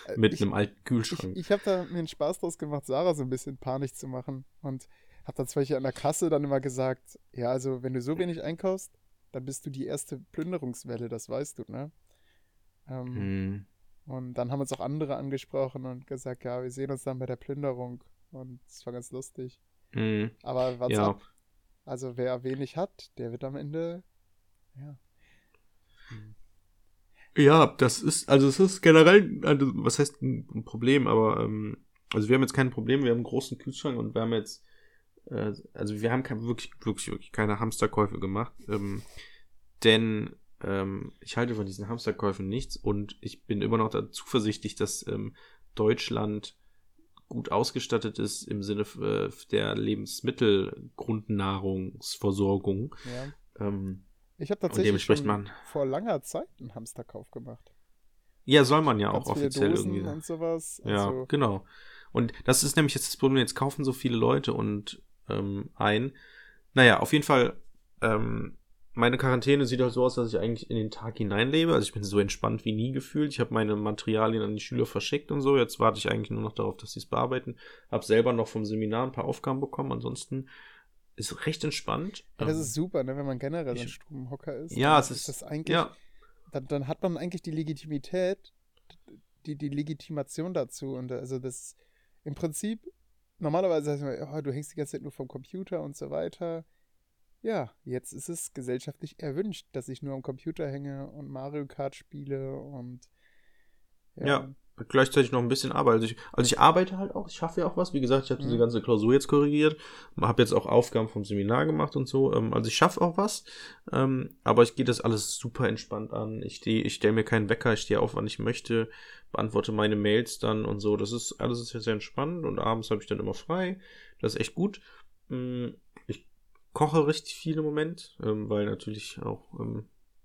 Äh, Mit ich, einem alten Ich, Kühlschrank. ich habe da mir einen Spaß draus gemacht, Sarah so ein bisschen panisch zu machen. Und habe dann zwar hier an der Kasse dann immer gesagt, ja, also wenn du so wenig einkaufst, dann bist du die erste Plünderungswelle, das weißt du, ne? Ähm, Hm. Und dann haben uns auch andere angesprochen und gesagt, ja, wir sehen uns dann bei der Plünderung. Und es war ganz lustig. Hm. Aber was Ja. ab? Also wer wenig hat, der wird am Ende, ja. Ja, das ist, also es ist generell, also was heißt ein ein Problem, aber ähm, also wir haben jetzt kein Problem, wir haben einen großen Kühlschrank und wir haben jetzt, äh, also wir haben kein, wirklich, wirklich, wirklich keine Hamsterkäufe gemacht, ähm, denn ähm, ich halte von diesen Hamsterkäufen nichts und ich bin immer noch da zuversichtlich, dass ähm, Deutschland gut ausgestattet ist im Sinne äh, der Lebensmittelgrundnahrungsversorgung. ja. Ähm, Ich habe tatsächlich schon man- vor langer Zeit einen Hamsterkauf gemacht. ja, soll man ja auch Ganz offiziell Dosen irgendwie. und sowas. Ja, Also, genau. Und das ist nämlich jetzt das Problem, jetzt kaufen so viele Leute und ähm, ein. Naja, auf jeden Fall, ähm, meine Quarantäne sieht halt so aus, dass ich eigentlich in den Tag hineinlebe. Also ich bin so entspannt wie nie gefühlt. Ich habe meine Materialien an die Schüler verschickt und so. Jetzt warte ich eigentlich nur noch darauf, dass sie es bearbeiten. Habe selber noch vom Seminar ein paar Aufgaben bekommen. Ansonsten ist recht entspannt. ja, das Ähm, ist super, ne, wenn man generell ich- ein Stubenhocker ist. Ja, dann es ist, das eigentlich, ja, dann, dann hat man eigentlich die Legitimität, die, die Legitimation dazu. Und also das im Prinzip, normalerweise heißt man, oh, du hängst die ganze Zeit nur vom Computer und so weiter. Ja, jetzt ist es gesellschaftlich erwünscht, dass ich nur am Computer hänge und Mario Kart spiele und Ja. Gleichzeitig noch ein bisschen Arbeit. Also ich, also ich arbeite halt auch, ich schaffe ja auch was. Wie gesagt, ich habe diese Mhm. ganze Klausur jetzt korrigiert, habe jetzt auch Aufgaben vom Seminar gemacht und so. Ähm, also ich schaffe auch was, ähm, aber ich gehe das alles super entspannt an. Ich, steh- ich stelle mir keinen Wecker, ich stehe auf, wann ich möchte, beantworte meine Mails dann und so. Das ist alles ist sehr entspannt und abends habe ich dann immer frei. Das ist echt gut. Mm, Ich koche richtig viel im Moment, ähm, weil natürlich auch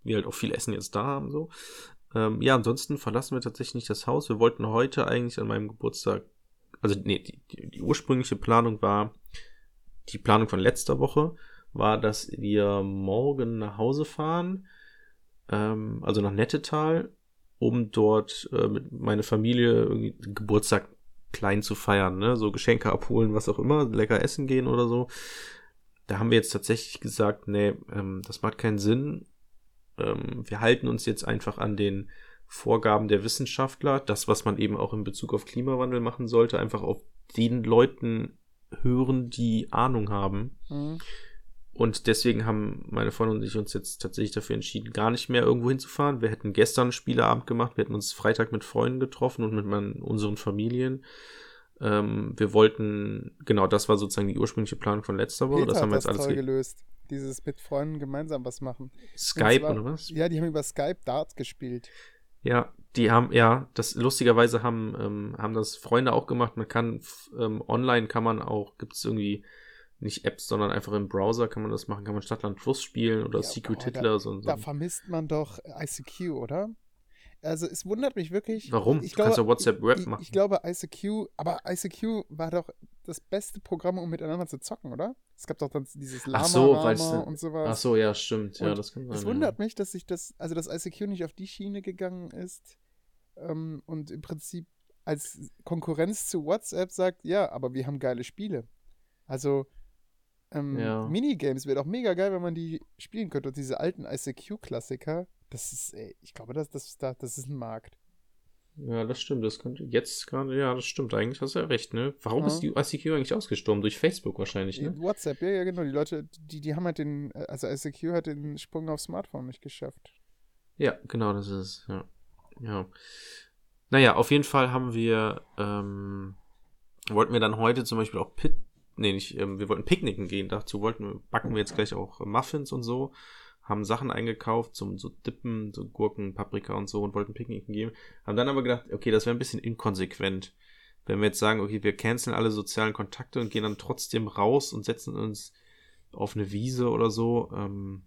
wir halt auch viel Essen jetzt da haben so. Ähm, ja, ansonsten verlassen wir tatsächlich nicht das Haus. Wir wollten heute eigentlich an meinem Geburtstag, also nee, die, die, die ursprüngliche Planung war, die Planung von letzter Woche war, dass wir morgen nach Hause fahren, ähm, also nach Nettetal, um dort äh, mit meiner Familie irgendwie Geburtstag klein zu feiern, ne? So Geschenke abholen, was auch immer, lecker essen gehen oder so. Da haben wir jetzt tatsächlich gesagt, nee, ähm, das macht keinen Sinn. Ähm, wir halten uns jetzt einfach an den Vorgaben der Wissenschaftler, das, was man eben auch in Bezug auf Klimawandel machen sollte, einfach auf den Leuten hören, die Ahnung haben. Mhm. Und deswegen haben meine Freundin und ich uns jetzt tatsächlich dafür entschieden, gar nicht mehr irgendwo hinzufahren. Wir hätten gestern Spieleabend gemacht, wir hätten uns Freitag mit Freunden getroffen und mit meinen, unseren Familien. Ähm, wir wollten, genau, das war sozusagen die ursprüngliche Planung von letzter Woche. Peter das haben wir jetzt alles toll ge- gelöst. Dieses mit Freunden gemeinsam was machen. Skype zwar- oder was? Ja, die haben über Skype Darts gespielt. Ja, Die haben, ja, das lustigerweise haben, ähm, haben das Freunde auch gemacht. Man kann ähm, online kann man auch, gibt es irgendwie nicht Apps, sondern einfach im Browser kann man das machen, kann man Stadtland Plus spielen oder Ja, Secret boah, Hitler. da, so, so. da vermisst man doch ICQ, oder? Also es wundert mich wirklich. Warum? Ich Du kannst glaube, ja WhatsApp Web ich, machen. Ich glaube ICQ, aber ICQ war doch das beste Programm, um miteinander zu zocken, oder? Es gab doch dann dieses Lama Ach so, Lama denn- und sowas. Ach so, ja, stimmt. Ja, das kann sein. Es ja. wundert mich, dass sich das, also dass ICQ nicht auf die Schiene gegangen ist ähm, und im Prinzip als Konkurrenz zu WhatsApp sagt, ja, aber wir haben geile Spiele. Also ähm, Ja. Minigames wäre doch mega geil, wenn man die spielen könnte. Und diese alten ICQ-Klassiker, das ist, ey, ich glaube, das, das, das, das ist ein Markt. Ja, das stimmt. Das könnte jetzt gerade, ja, das stimmt. Eigentlich hast du ja recht, ne? Warum Ja. ist die ICQ eigentlich ausgestorben? Durch Facebook wahrscheinlich, ne? WhatsApp, ja, ja, genau. Die Leute, die, die haben halt den, äh, also ICQ hat den Sprung aufs Smartphone nicht geschafft. Ja, genau, das ist. Ja. ja. Naja, auf jeden Fall haben wir, ähm, wollten wir dann heute zum Beispiel auch Pit, nee, nicht, ähm, wir wollten picknicken gehen. Dazu wollten wir, backen wir jetzt gleich auch äh, Muffins und so. Haben Sachen eingekauft zum so Dippen, so Gurken, Paprika und so und wollten picknicken gehen. Haben dann aber gedacht, okay, das wäre ein bisschen inkonsequent. Wenn wir jetzt sagen, okay, wir canceln alle sozialen Kontakte und gehen dann trotzdem raus und setzen uns auf eine Wiese oder so. Ähm,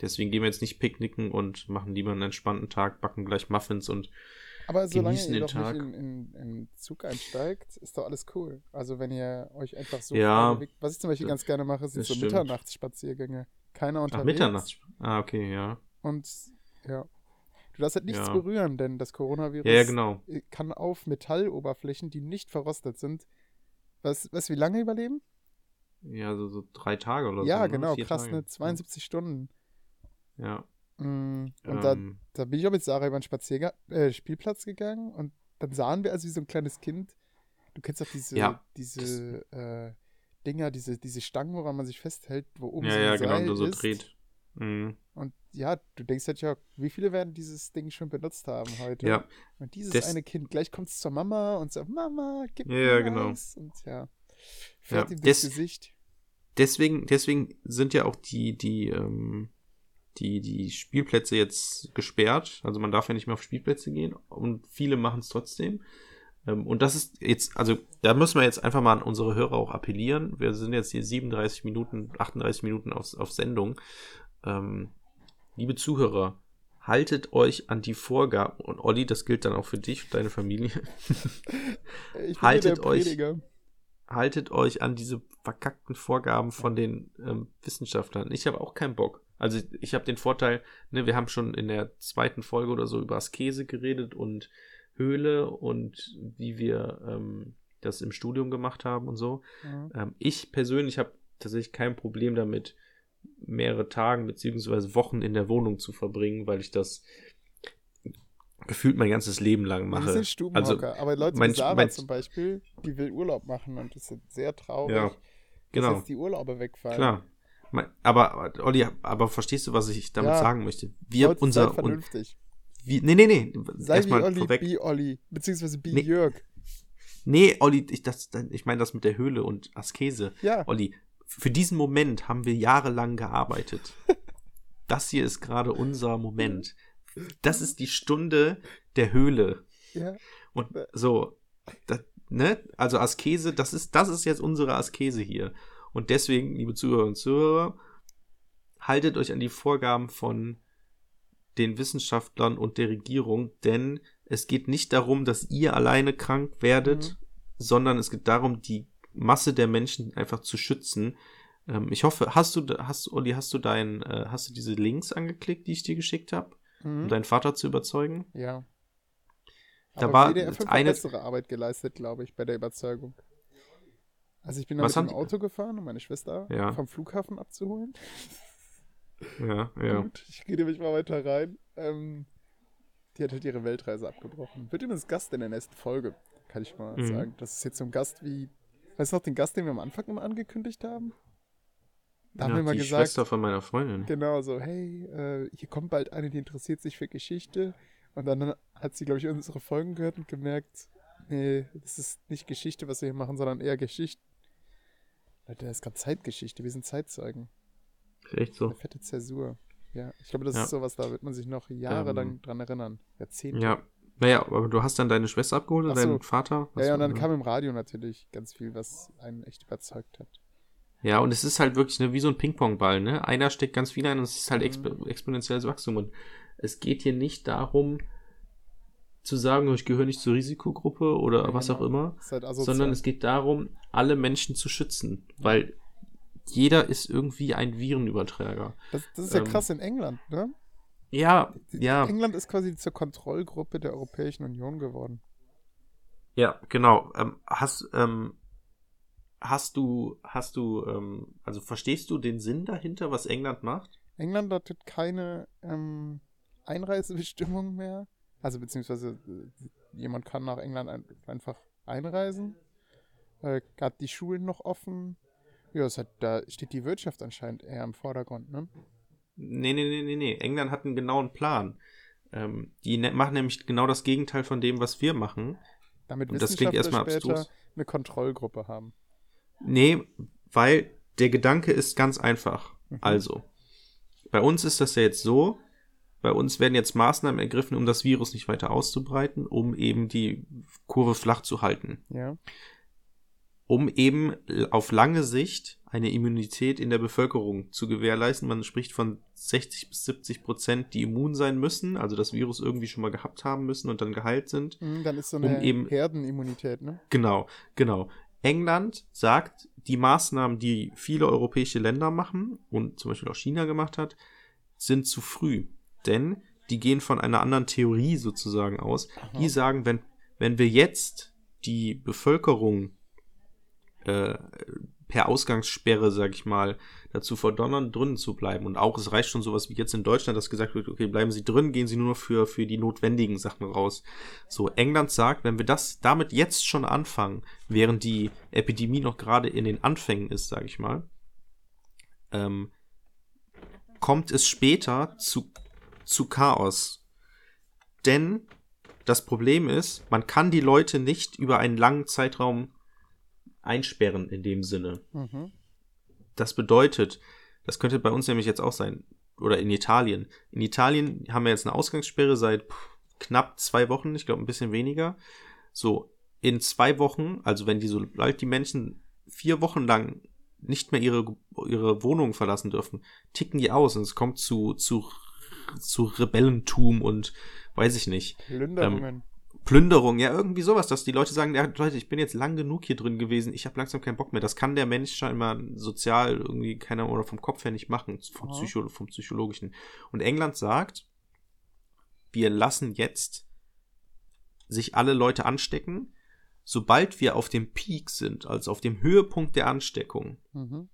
deswegen gehen wir jetzt nicht picknicken und machen lieber einen entspannten Tag, backen gleich Muffins und Aber solange Genießen ihr den doch Tag. nicht in, in, in Zug einsteigt, ist doch alles cool. Also wenn ihr euch einfach so Ja, bewegt- was ich zum Beispiel ganz gerne mache, sind so stimmt. Mitternachtsspaziergänge. Keiner Ach, unterwegs. Mitternachts. Ah, okay, ja. Und ja. Du darfst halt nichts Ja. berühren, denn das Coronavirus Ja, ja, genau. kann auf Metalloberflächen, die nicht verrostet sind, was, was wie lange überleben? Ja, so, so drei Tage oder ja, so. ne? genau, Vier krass, Tage. ne? 72 Stunden. Ja. Mm, Und da, ähm, da bin ich auch mit Sarah über den Spaziergang, äh, Spielplatz gegangen und dann sahen wir also wie so ein kleines Kind. Du kennst doch diese, Ja, diese äh, Dinger, diese, diese Stangen, woran man sich festhält, wo oben ja, so ein ja, genau, Seil nur so ist. dreht. Mhm. Und ja, du denkst halt, ja, wie viele werden dieses Ding schon benutzt haben heute? Ja, Und dieses Das- eine Kind, gleich kommt es zur Mama und sagt, Mama, gib Ja, mir ja, genau. Eis. Und ja, fährt Ja, ihm das das- Gesicht. deswegen, deswegen sind ja auch die, die, ähm, die, die Spielplätze jetzt gesperrt. Also man darf ja nicht mehr auf Spielplätze gehen und viele machen es trotzdem. Ähm, und das ist jetzt, also da müssen wir jetzt einfach mal an unsere Hörer auch appellieren. Wir sind jetzt hier 37 Minuten, 38 Minuten auf, auf Sendung. Ähm, liebe Zuhörer, haltet euch an die Vorgaben. Und Olli, das gilt dann auch für dich und deine Familie. Ich bin haltet euch- haltet euch an diese verkackten Vorgaben von den ähm, Wissenschaftlern. Ich habe auch keinen Bock. Also ich habe den Vorteil, ne, wir haben schon in der zweiten Folge oder so über Askese geredet und Höhle und wie wir ähm, das im Studium gemacht haben und so. Ja. Ähm, ich persönlich habe tatsächlich kein Problem damit, mehrere Tagen beziehungsweise Wochen in der Wohnung zu verbringen, weil ich das gefühlt mein ganzes Leben lang Wir mache. sind Stubenhocker, aber Leute mein- wie Sarah mein- zum Beispiel, die will Urlaub machen und das ist sehr traurig, Ja, dass genau. jetzt die Urlaube wegfallen. Klar. Mein- Aber, aber, Olli, aber verstehst du, was ich damit Ja. sagen möchte? Wir, Leute, unser, seid und, vernünftig. Wie, nee, nee, nee, Sei wie erstmal Olli, vorweg. be Olli, beziehungsweise be Nee. Jörg. Nee, Olli, ich, das, ich meine das mit der Höhle und Askese. Ja, Olli, für diesen Moment haben wir jahrelang gearbeitet. Das hier ist gerade unser Moment. Das ist die Stunde der Höhle. ja. Und so, das, ne? Also Askese, das ist, das ist jetzt unsere Askese hier. Und deswegen, liebe Zuhörer und Zuhörer, haltet euch an die Vorgaben von den Wissenschaftlern und der Regierung, denn es geht nicht darum, dass ihr alleine krank werdet, sondern es geht darum, die Masse der Menschen einfach zu schützen. Ähm, ich hoffe, hast du, hast, Olli, hast du dein, äh, hast du diese Links angeklickt, die ich dir geschickt habe, um Mhm. deinen Vater zu überzeugen? ja. Da Aber war WDR 5 eine- bessere Arbeit geleistet, glaube ich, bei der Überzeugung. Also ich bin da Was mit dem die- Auto gefahren, um meine Schwester Ja. vom Flughafen abzuholen. Ja, ja. Gut, ich rede mich mal weiter rein. Ähm, die hat halt ihre Weltreise abgebrochen. Wird übrigens Gast in der nächsten Folge, kann ich mal Mhm. sagen. Das ist jetzt so ein Gast wie. Weißt du noch den Gast, den wir am Anfang immer angekündigt haben? Da haben ja, wir mal die gesagt, Schwester von meiner Freundin. genau so, hey, äh, hier kommt bald eine, die interessiert sich für Geschichte. Und dann hat sie, glaube ich, unsere Folgen gehört und gemerkt, nee, das ist nicht Geschichte, was wir hier machen, sondern eher Geschichte. Leute, das ist gerade Zeitgeschichte, wir sind Zeitzeugen. Echt so. Eine fette Zäsur. Ja, ich glaube, das Ja. ist sowas, da wird man sich noch jahrelang Ähm, dran erinnern. Jahrzehnte. Ja, Naja, aber du hast dann deine Schwester abgeholt oder so. deinen Vater? Ja, ja, und dann war- kam im Radio natürlich ganz viel, was einen echt überzeugt hat. Ja, und es ist halt wirklich ne, wie so ein Ping-Pong-Ball, ne? Einer steckt ganz viel ein und es ist halt Mhm. exp exponentielles Wachstum. Und es geht hier nicht darum, zu sagen, ich gehöre nicht zur Risikogruppe oder Ja, was auch genau. immer, Ist halt sondern es geht darum, alle Menschen zu schützen, weil jeder ist irgendwie ein Virenüberträger. das, das ist ja ähm, krass in England, ne? Ja, ja, England ist quasi zur Kontrollgruppe der Europäischen Union geworden. ja, genau. Ähm, hast, ähm, hast du, hast du, ähm, also verstehst du den Sinn dahinter, was England macht? England hat keine ähm, Einreisebestimmung mehr. Also beziehungsweise äh, jemand kann nach England ein, einfach einreisen. Äh, hat die Schulen noch offen. Ja, hat, da steht die Wirtschaft anscheinend eher im Vordergrund, ne? Nee, nee, nee, nee, nee. England hat einen genauen Plan. Ähm, die ne machen nämlich genau das Gegenteil von dem, was wir machen. Damit Und das klingt erstmal später abstrus. eine Kontrollgruppe haben. Nee, weil der Gedanke ist ganz einfach. Mhm. Also, bei uns ist das ja jetzt so, bei uns werden jetzt Maßnahmen ergriffen, um das Virus nicht weiter auszubreiten, um eben die Kurve flach zu halten. Ja. Um eben auf lange Sicht eine Immunität in der Bevölkerung zu gewährleisten. Man spricht von 60 bis 70 Prozent, die immun sein müssen, also das Virus irgendwie schon mal gehabt haben müssen und dann geheilt sind. Mhm, Dann ist so Um eine eben- Herdenimmunität, ne? Genau, genau. England sagt, die Maßnahmen, die viele europäische Länder machen und zum Beispiel auch China gemacht hat, sind zu früh. Denn die gehen von einer anderen Theorie sozusagen aus. Die sagen, wenn, wenn wir jetzt die Bevölkerung äh, per Ausgangssperre, sag ich mal, dazu verdonnern, drinnen zu bleiben. Und auch, es reicht schon sowas wie jetzt in Deutschland, dass gesagt wird, okay, bleiben Sie drin, gehen Sie nur für, für die notwendigen Sachen raus. So, England sagt, wenn wir das damit jetzt schon anfangen, während die Epidemie noch gerade in den Anfängen ist, sag ich mal, ähm, kommt es später zu, zu Chaos. Denn das Problem ist, man kann die Leute nicht über einen langen Zeitraum einsperren in dem Sinne. Mhm. Das bedeutet, das könnte bei uns nämlich jetzt auch sein, oder in Italien. In Italien haben wir jetzt eine Ausgangssperre seit knapp zwei Wochen, ich glaube ein bisschen weniger. So, in zwei Wochen, also wenn die, sobald die Menschen vier Wochen lang nicht mehr ihre, ihre Wohnung verlassen dürfen, ticken die aus und es kommt zu, zu, zu Rebellentum und weiß ich nicht. Plünderungen. Plünderung, ja, irgendwie sowas, dass die Leute sagen, ja, Leute, ich bin jetzt lang genug hier drin gewesen, ich habe langsam keinen Bock mehr. Das kann der Mensch scheinbar sozial irgendwie keiner oder vom Kopf her nicht machen, vom. Psycho vom Psychologischen. Und England sagt, wir lassen jetzt sich alle Leute anstecken, sobald wir auf dem Peak sind, also auf dem Höhepunkt der Ansteckung, Mhm.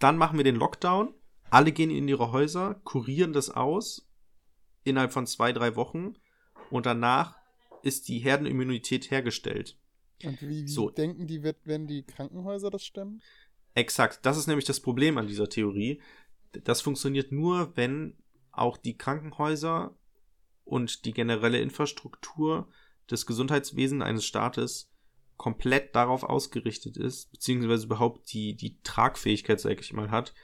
dann machen wir den Lockdown, alle gehen in ihre Häuser, kurieren das aus innerhalb von zwei, drei Wochen und danach ist die Herdenimmunität hergestellt. Und wie, wie So. denken die, wird, werden die Krankenhäuser das stemmen? Exakt, das ist nämlich das Problem an dieser Theorie. Das funktioniert nur, wenn auch die Krankenhäuser und die generelle Infrastruktur des Gesundheitswesens eines Staates komplett darauf ausgerichtet ist, beziehungsweise überhaupt die, die Tragfähigkeit, sag ich mal, hat,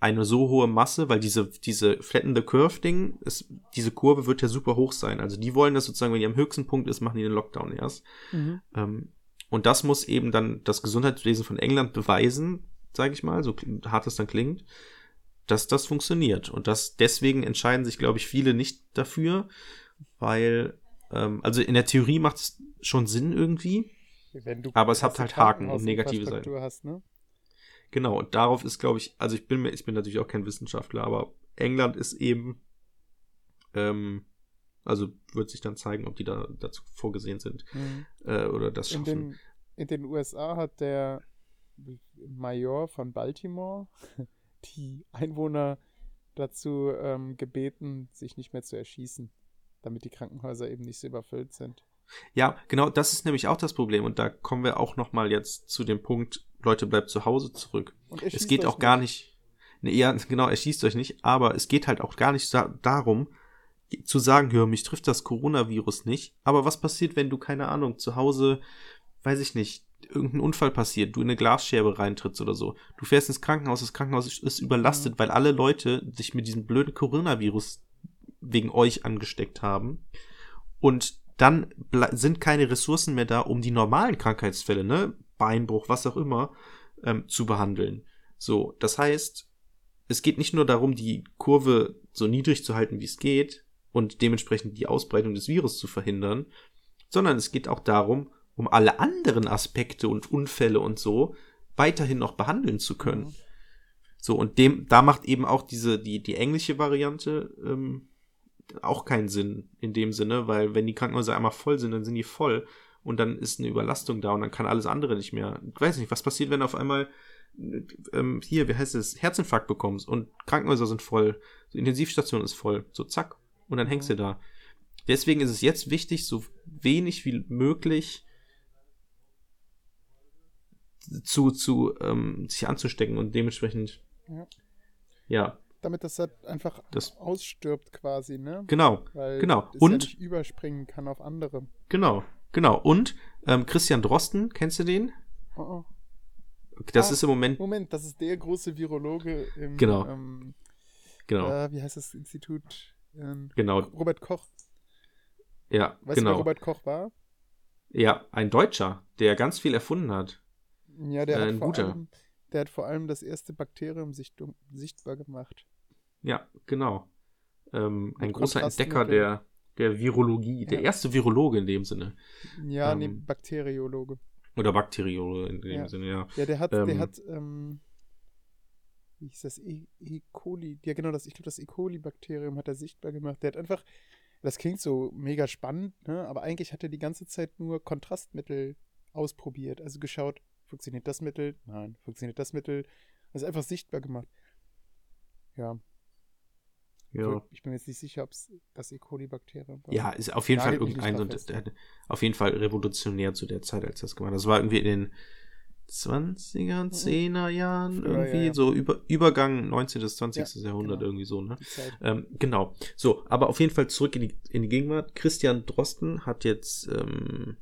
eine so hohe Masse, weil diese, diese Flatten the Curve Ding, ist, diese Kurve wird ja super hoch sein. Also die wollen das sozusagen, wenn die am höchsten Punkt ist, machen die den Lockdown erst. Mhm. Ähm, und das muss eben dann das Gesundheitswesen von England beweisen, sage ich mal, so hart es dann klingt, dass das funktioniert. Und das deswegen entscheiden sich, glaube ich, viele nicht dafür, weil, ähm, also in der Theorie macht es schon Sinn irgendwie. Wenn du Aber es hat halt Haken und negative Krankenhausinfrastruktur Hast, ne? Genau, und darauf ist, glaube ich, also ich bin mir, ich bin natürlich auch kein Wissenschaftler, aber England ist eben, ähm, also wird sich dann zeigen, ob die da dazu vorgesehen sind Mhm. äh, oder das In, schaffen. den, in den USA hat der Major von Baltimore die Einwohner dazu ähm, gebeten, sich nicht mehr zu erschießen, damit die Krankenhäuser eben nicht so überfüllt sind. Ja, genau, das ist nämlich auch das Problem. Und da kommen wir auch noch mal jetzt zu dem Punkt, Leute, bleibt zu Hause zurück. Es geht auch gar nicht, nee, ja, genau, erschießt euch nicht, aber es geht halt auch gar nicht da, darum, zu sagen, hör, mich trifft das Coronavirus nicht. Aber was passiert, wenn du, keine Ahnung, zu Hause, weiß ich nicht, irgendein Unfall passiert, du in eine Glasscherbe reintrittst oder so. Du fährst ins Krankenhaus, das Krankenhaus ist, ist überlastet, weil alle Leute sich mit diesem blöden Coronavirus wegen euch angesteckt haben. Und dann sind keine Ressourcen mehr da, um die normalen Krankheitsfälle, ne, Beinbruch, was auch immer, ähm, zu behandeln. So, das heißt, es geht nicht nur darum, die Kurve so niedrig zu halten, wie es geht und dementsprechend die Ausbreitung des Virus zu verhindern, sondern es geht auch darum, um alle anderen Aspekte und Unfälle und so weiterhin noch behandeln zu können. Mhm. So, und dem, da macht eben auch diese, die, die englische Variante ähm, auch keinen Sinn in dem Sinne, weil wenn die Krankenhäuser einmal voll sind, dann sind die voll und dann ist eine Überlastung da und dann kann alles andere nicht mehr. Ich weiß nicht, was passiert, wenn du auf einmal ähm, hier, wie heißt es, Herzinfarkt bekommst und Krankenhäuser sind voll, die Intensivstation ist voll, so zack, und dann hängst du da. Deswegen ist es jetzt wichtig, so wenig wie möglich zu, zu ähm, sich anzustecken und dementsprechend Ja. ja, Damit das halt einfach Das- ausstirbt quasi, ne? genau, Weil genau. es ja Und nicht überspringen kann auf andere. genau, genau. Und ähm, Christian Drosten, kennst du den? Oh, oh. Das Ah, ist im Moment, Moment, das ist der große Virologe im, Genau. ähm, genau, äh, wie heißt das Institut? Ähm, genau, Robert Koch. ja, Weißt du, wer genau. Robert Koch war? Ja, ein Deutscher, der ganz viel erfunden hat. Ja, der, Äh, hat ein vor guter. allem, der hat vor allem das erste Bakterium sicht sichtbar gemacht. Ja, genau. Ähm, ein großer Entdecker der, der Virologie, der Ja. erste Virologe in dem Sinne. Ja, Ähm, nee, Bakteriologe. Oder Bakteriologe in dem Ja. Sinne, ja. Ja, der hat, der ähm, hat, ähm, wie hieß das, E. e. coli, ja genau, das, ich glaube, das E. coli-Bakterium hat er sichtbar gemacht. Der hat einfach, das klingt so mega spannend, ne? aber eigentlich hat er die ganze Zeit nur Kontrastmittel ausprobiert. Also geschaut, funktioniert das Mittel? Nein. Funktioniert das Mittel? Also einfach sichtbar gemacht. Ja, Ja, ich bin jetzt nicht sicher, ob es das E. coli-Bakterium war. ja ist auf jeden Fall irgendein, fest. der, auf jeden Fall revolutionär zu der Zeit, als das gemacht hat. Das war irgendwie in den 20er, 10er Jahren, Mhm. Früher, irgendwie, ja, ja. so über, Übergang 19. bis 20. Ja, Jahrhundert, genau. irgendwie so, ne? Ähm, genau. So, aber auf jeden Fall zurück in die, in die Gegenwart. Christian Drosten hat jetzt ähm,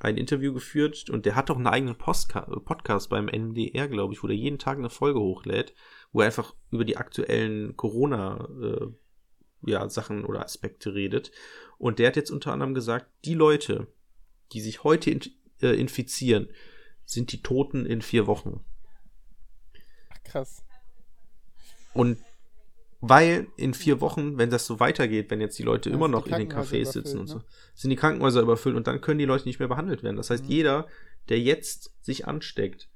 ein Interview geführt und der hat auch einen eigenen Postka Podcast beim NDR, glaube ich, wo der jeden Tag eine Folge hochlädt, wo er einfach über die aktuellen Corona äh, ja, Sachen oder Aspekte redet. Und der hat jetzt unter anderem gesagt, die Leute, die sich heute in, äh, infizieren, sind die Toten in vier Wochen. Ach, krass. Und weil in vier Wochen, wenn das so weitergeht, wenn jetzt die Leute Ja, immer noch in den Cafés sitzen und überfüllt, so, sind die Krankenhäuser überfüllt und dann können die Leute nicht mehr behandelt werden. Das heißt, Mhm. jeder, der jetzt sich ansteckt,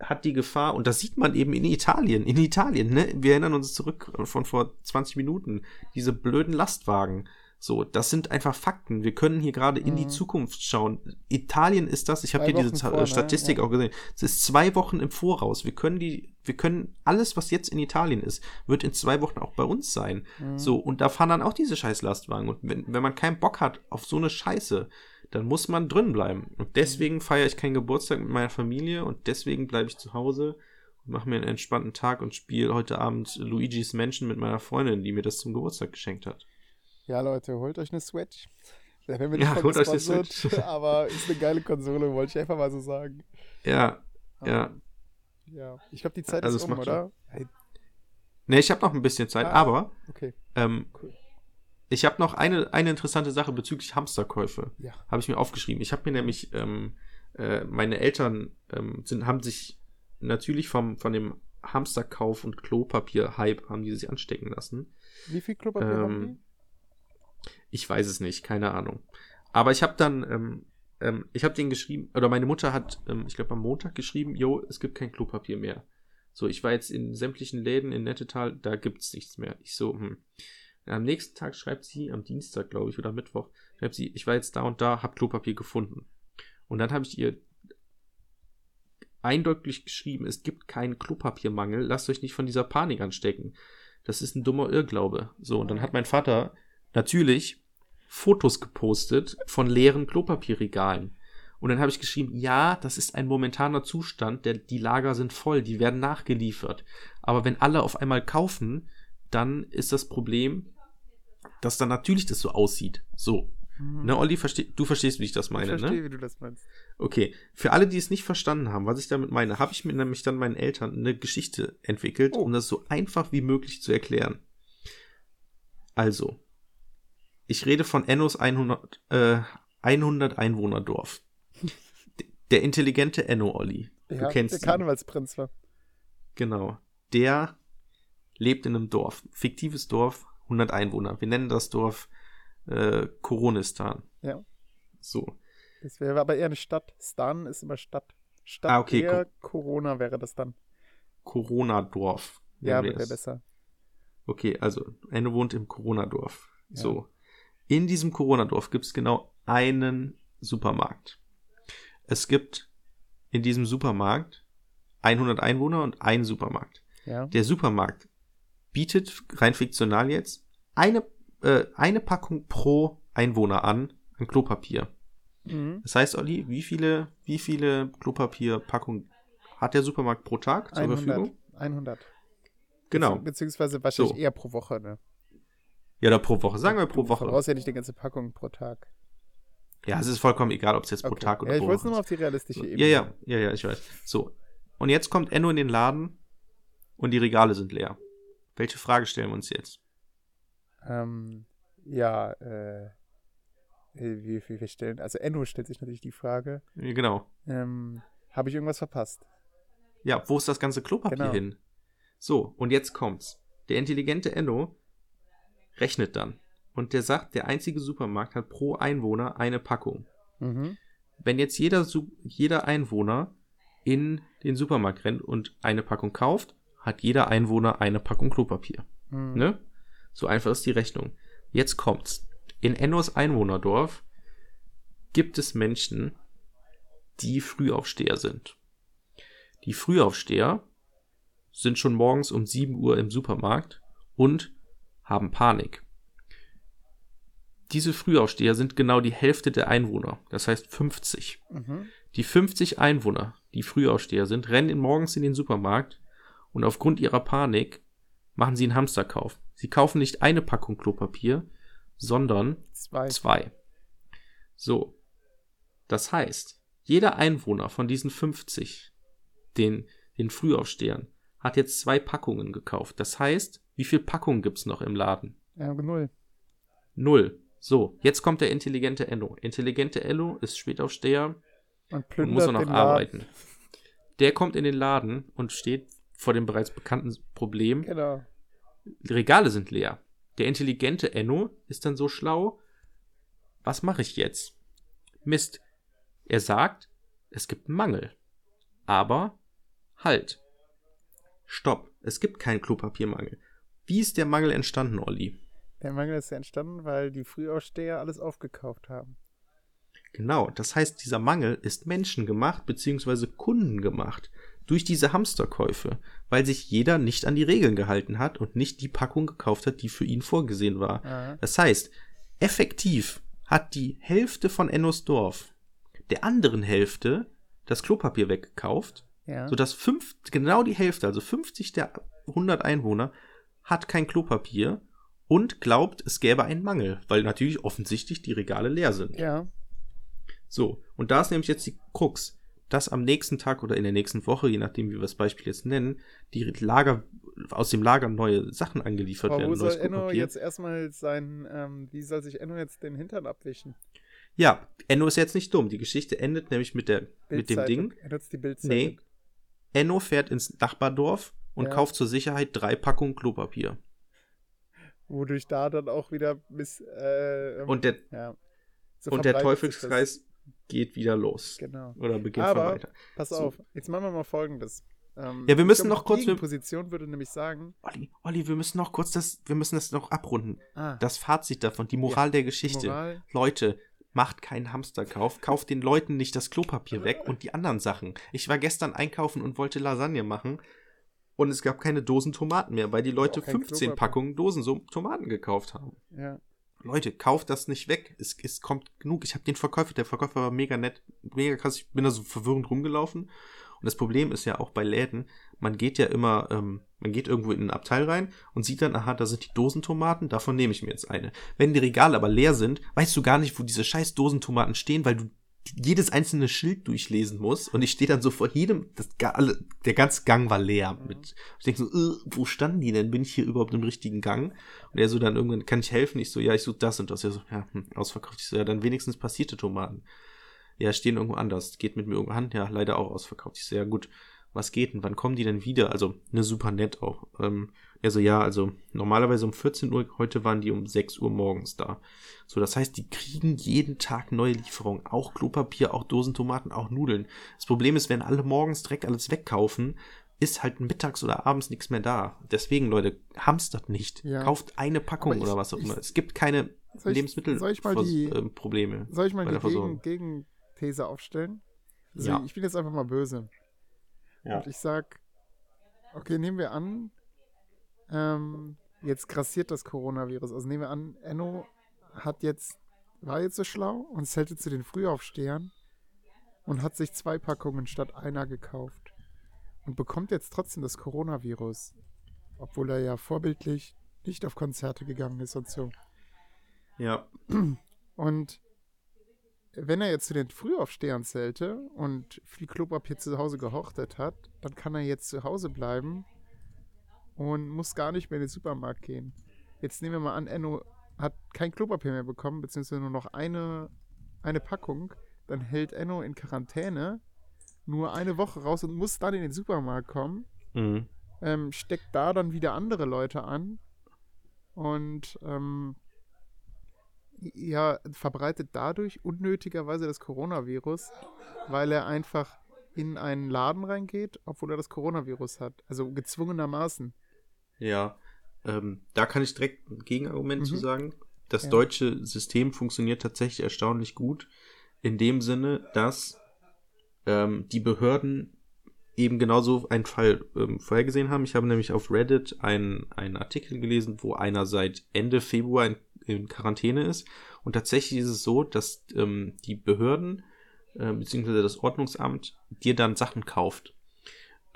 hat die Gefahr, und das sieht man eben in Italien, in Italien, ne? Wir erinnern uns zurück von vor 20 Minuten, diese blöden Lastwagen. So, das sind einfach Fakten. Wir können hier gerade in die Mhm. Zukunft schauen. Italien ist das, ich habe hier diese Wochen vor, ne? Statistik Ja. auch gesehen. Es ist zwei Wochen im Voraus. Wir können die, wir können alles, was jetzt in Italien ist, wird in zwei Wochen auch bei uns sein. Mhm. So, und da fahren dann auch diese scheiß Lastwagen. Und wenn, wenn man keinen Bock hat auf so eine Scheiße, dann muss man drin bleiben. Und deswegen feiere ich keinen Geburtstag mit meiner Familie und deswegen bleibe ich zu Hause und mache mir einen entspannten Tag und spiele heute Abend Luigi's Mansion mit meiner Freundin, die mir das zum Geburtstag geschenkt hat. Ja, Leute, holt euch eine Switch. Da werden wir Ja, nicht holt euch eine Switch. aber ist eine geile Konsole, wollte ich einfach mal so sagen. Ja, ja. Ähm, ja. Ich glaube, die Zeit Also ist um, oder? Ne, ich habe noch ein bisschen Zeit, Ah. aber okay, ähm, cool. Ich habe noch eine, eine interessante Sache bezüglich Hamsterkäufe. Ja. habe ich mir aufgeschrieben. Ich habe mir nämlich, ähm, äh, meine Eltern ähm, sind, haben sich natürlich vom, von dem Hamsterkauf und Klopapier-Hype haben die sich anstecken lassen. Wie viel Klopapier Ähm, haben Ich weiß es nicht, keine Ahnung. Aber ich habe dann, ähm, ähm, ich habe denen geschrieben, oder meine Mutter hat, ähm, ich glaube am Montag geschrieben, jo, es gibt kein Klopapier mehr. So, ich war jetzt in sämtlichen Läden in Nettetal, da gibt's nichts mehr. Ich so, hm. Am nächsten Tag schreibt sie, am Dienstag, glaube ich, oder Mittwoch, schreibt sie, ich war jetzt da und da, hab Klopapier gefunden. Und dann habe ich ihr eindeutig geschrieben, es gibt keinen Klopapiermangel, lasst euch nicht von dieser Panik anstecken. Das ist ein dummer Irrglaube. So, und dann hat mein Vater natürlich Fotos gepostet von leeren Klopapierregalen. Und dann habe ich geschrieben, ja, das ist ein momentaner Zustand, der, die Lager sind voll, die werden nachgeliefert. Aber wenn alle auf einmal kaufen, dann ist das Problem, dass dann natürlich das so aussieht. So. die? Ne, Olli, versteh, du verstehst, wie ich das ich meine, verstehe, ne? wie du das meinst. Okay, für alle, die es nicht verstanden haben, was ich damit meine, habe ich mir nämlich dann meinen Eltern eine Geschichte entwickelt, Oh. um das so einfach wie möglich zu erklären. Also, Ich rede von Ennos 100, äh, 100 Einwohnerdorf. Der intelligente Enno, Olli. Du ja, kennst der ihn. Karnevalsprinz war. Genau. Der lebt in einem Dorf. Fiktives Dorf, 100 Einwohner. Wir nennen das Dorf äh, Koronistan. Ja. So. Das wäre aber eher eine Stadt. Stan ist immer Stadt. Stadt Ah, okay, eher Corona wäre das dann. Corona-Dorf. Ja, wäre es. besser. Okay, also Enno wohnt im Corona-Dorf. So. In diesem Corona-Dorf gibt es genau einen Supermarkt. Es gibt in diesem Supermarkt 100 Einwohner und einen Supermarkt. Ja. Der Supermarkt bietet rein fiktional jetzt eine, äh, eine Packung pro Einwohner an an Klopapier. Mhm. Das heißt, Olli, wie viele, wie viele Klopapierpackungen hat der Supermarkt pro Tag zur 100. Verfügung? 100. Genau. Bezieh- Beziehungsweise wahrscheinlich So. eher pro Woche, ne? Ja, oder pro Woche. Sagen wir pro Du Woche. brauchst ja nicht die ganze Packung pro Tag. Ja, es ist vollkommen egal, ob es jetzt pro Okay. Tag oder ja, ich pro wollte es Woche nur auf die realistische So, Ebene. Ja, ja, ja, ja, ich weiß. So. Und jetzt kommt Enno in den Laden und die Regale sind leer. Welche Frage stellen wir uns jetzt? Ähm, ja, äh, äh, wie, wie wir stellen. Also Enno stellt sich natürlich die Frage, Genau. ähm, habe ich irgendwas verpasst? Ja, wo ist das ganze Klopapier Genau. hin? So, und jetzt kommt's. Der intelligente Enno rechnet dann. Und der sagt, der einzige Supermarkt hat pro Einwohner eine Packung. Mhm. Wenn jetzt jeder, jeder Einwohner in den Supermarkt rennt und eine Packung kauft, hat jeder Einwohner eine Packung Klopapier. Mhm. Ne? So einfach ist die Rechnung. Jetzt kommt's. In Ennos Einwohnerdorf gibt es Menschen, die Frühaufsteher sind. Die Frühaufsteher sind schon morgens um 7 Uhr im Supermarkt und haben Panik. Diese Frühaufsteher sind genau die Hälfte der Einwohner, das heißt 50. Mhm. Die 50 Einwohner, die Frühaufsteher sind, rennen morgens in den Supermarkt und aufgrund ihrer Panik machen sie einen Hamsterkauf. Sie kaufen nicht eine Packung Klopapier, sondern Zwei. zwei. So. Das heißt, jeder Einwohner von diesen 50, den, den Frühaufstehern, hat jetzt zwei Packungen gekauft. Das heißt, wie viel Packungen gibt's noch im Laden? Ja, null. Null. So, jetzt kommt der intelligente Enno. Intelligente Enno ist Spätaufsteher Und und muss auch noch arbeiten. Der kommt in den Laden und steht vor dem bereits bekannten Problem. Genau. Die Regale sind leer. Der intelligente Enno ist dann so schlau. Was mache ich jetzt? Mist. Er sagt, es gibt einen Mangel. Aber halt. Stopp. Es gibt keinen Klopapiermangel. Wie ist der Mangel entstanden, Olli? Der Mangel ist ja entstanden, weil die Frühaufsteher alles aufgekauft haben. Genau, das heißt, dieser Mangel ist menschengemacht bzw. kundengemacht durch diese Hamsterkäufe, weil sich jeder nicht an die Regeln gehalten hat und nicht die Packung gekauft hat, die für ihn vorgesehen war. Aha. Das heißt, effektiv hat die Hälfte von Ennos Dorf der anderen Hälfte das Klopapier weggekauft, Ja. sodass fünf, genau die Hälfte, also 50 der 100 Einwohner, hat kein Klopapier und glaubt, es gäbe einen Mangel, weil natürlich offensichtlich die Regale leer sind. ja. So, und da ist nämlich jetzt die Krux, dass am nächsten Tag oder in der nächsten Woche, je nachdem, wie wir das Beispiel jetzt nennen, die Lager, aus dem Lager neue Sachen angeliefert Aber werden. wo soll Enno jetzt erstmal sein, ähm, wie soll sich Enno jetzt den Hintern abwischen? Ja, Enno ist jetzt nicht dumm. Die Geschichte endet nämlich mit, der, mit dem. Ding. Er nutzt die Bildzeitung. Nee. Enno fährt ins Nachbardorf und Ja. kauft zur Sicherheit drei Packungen Klopapier. Wodurch da dann auch wieder bis, äh, Und der, ja. So und der Teufelskreis geht wieder los. Genau. Oder beginnt Aber- weiter. Pass So. auf, jetzt machen wir mal folgendes. Ähm, Ja, wir müssen glaub, noch kurz- Die Gegenposition würde nämlich sagen, Olli, Olli, wir müssen noch kurz das, wir müssen das noch abrunden. ah, Das Fazit davon, die Moral der die Geschichte. Moral, Leute, macht keinen Hamsterkauf, kauft den Leuten nicht das Klopapier weg und die anderen Sachen. Ich war gestern einkaufen und wollte Lasagne machen und es gab keine Dosen Tomaten mehr, weil die Leute Auch kein 15 Klopapier. Packungen Dosen so Tomaten gekauft haben. ja. Leute, kauft das nicht weg. Es, es kommt genug. Ich habe den Verkäufer, der Verkäufer war mega nett, mega krass. Ich bin da so verwirrend rumgelaufen. Und das Problem ist ja auch bei Läden, man geht ja immer, ähm, man geht irgendwo in ein Abteil rein und sieht dann, aha, da sind die Dosentomaten, davon nehme ich mir jetzt eine. Wenn die Regale aber leer sind, weißt du gar nicht, wo diese scheiß Dosentomaten stehen, weil du jedes einzelne Schild durchlesen muss und ich stehe dann so vor jedem, das, alle, der ganze Gang war leer. Mit, ich denke so, äh, wo standen die denn? Bin ich hier überhaupt im richtigen Gang? Und er so dann irgendwann, kann ich helfen? Ich so, ja, ich suche das und das. Er so, ja, hm, ausverkauft. Ich so, ja, dann wenigstens passierte Tomaten. Ja, stehen irgendwo anders. Geht mit mir irgendwo an? Ja, leider auch ausverkauft. Ich so, ja gut, was geht denn? Wann kommen die denn wieder? Also, ne, super nett auch. Ähm, er so, ja, also normalerweise um 14 Uhr, heute waren die um 6 Uhr morgens da. So, das heißt, die kriegen jeden Tag neue Lieferungen. Auch Klopapier, auch Dosentomaten, auch Nudeln. Das Problem ist, wenn alle morgens direkt alles wegkaufen, ist halt mittags oder abends nichts mehr da. Deswegen, Leute, hamstert nicht. Ja. Kauft eine Packung ich- oder was auch immer. Es gibt keine Soll ich- Lebensmittel soll ich mal die- Probleme. Soll ich mal die. Gegen Gegenthese aufstellen? Also Ja. Ich bin jetzt einfach mal böse. Ja. Und ich sag, okay, nehmen wir an, ähm, jetzt grassiert das Coronavirus. Also nehmen wir an, Enno hat jetzt, war jetzt so schlau und zählte zu den Frühaufstehern und hat sich zwei Packungen statt einer gekauft. Und bekommt jetzt trotzdem das Coronavirus. Obwohl er ja vorbildlich nicht auf Konzerte gegangen ist und so. Ja. Und wenn er jetzt zu den Frühaufstehern zählte und viel Klopapier zu Hause gehortet hat, dann kann er jetzt zu Hause bleiben und muss gar nicht mehr in den Supermarkt gehen. Jetzt nehmen wir mal an, Enno hat kein Klopapier mehr bekommen, beziehungsweise nur noch eine, eine Packung. Dann hält Enno in Quarantäne nur eine Woche raus und muss dann in den Supermarkt kommen Mhm. ähm, steckt da dann wieder andere Leute an und ähm, ja, verbreitet dadurch unnötigerweise das Coronavirus, weil er einfach in einen Laden reingeht, obwohl er das Coronavirus hat. Also gezwungenermaßen. Ja, ähm, da kann ich direkt ein Gegenargument Mhm. zu sagen. Das Ja. deutsche System funktioniert tatsächlich erstaunlich gut. In dem Sinne, dass ähm, die Behörden eben genauso einen Fall ähm, vorhergesehen haben. Ich habe nämlich auf Reddit einen, einen Artikel gelesen, wo einer seit Ende Februar in, in Quarantäne ist. Und tatsächlich ist es so, dass ähm, die Behörden äh, beziehungsweise das Ordnungsamt dir dann Sachen kauft.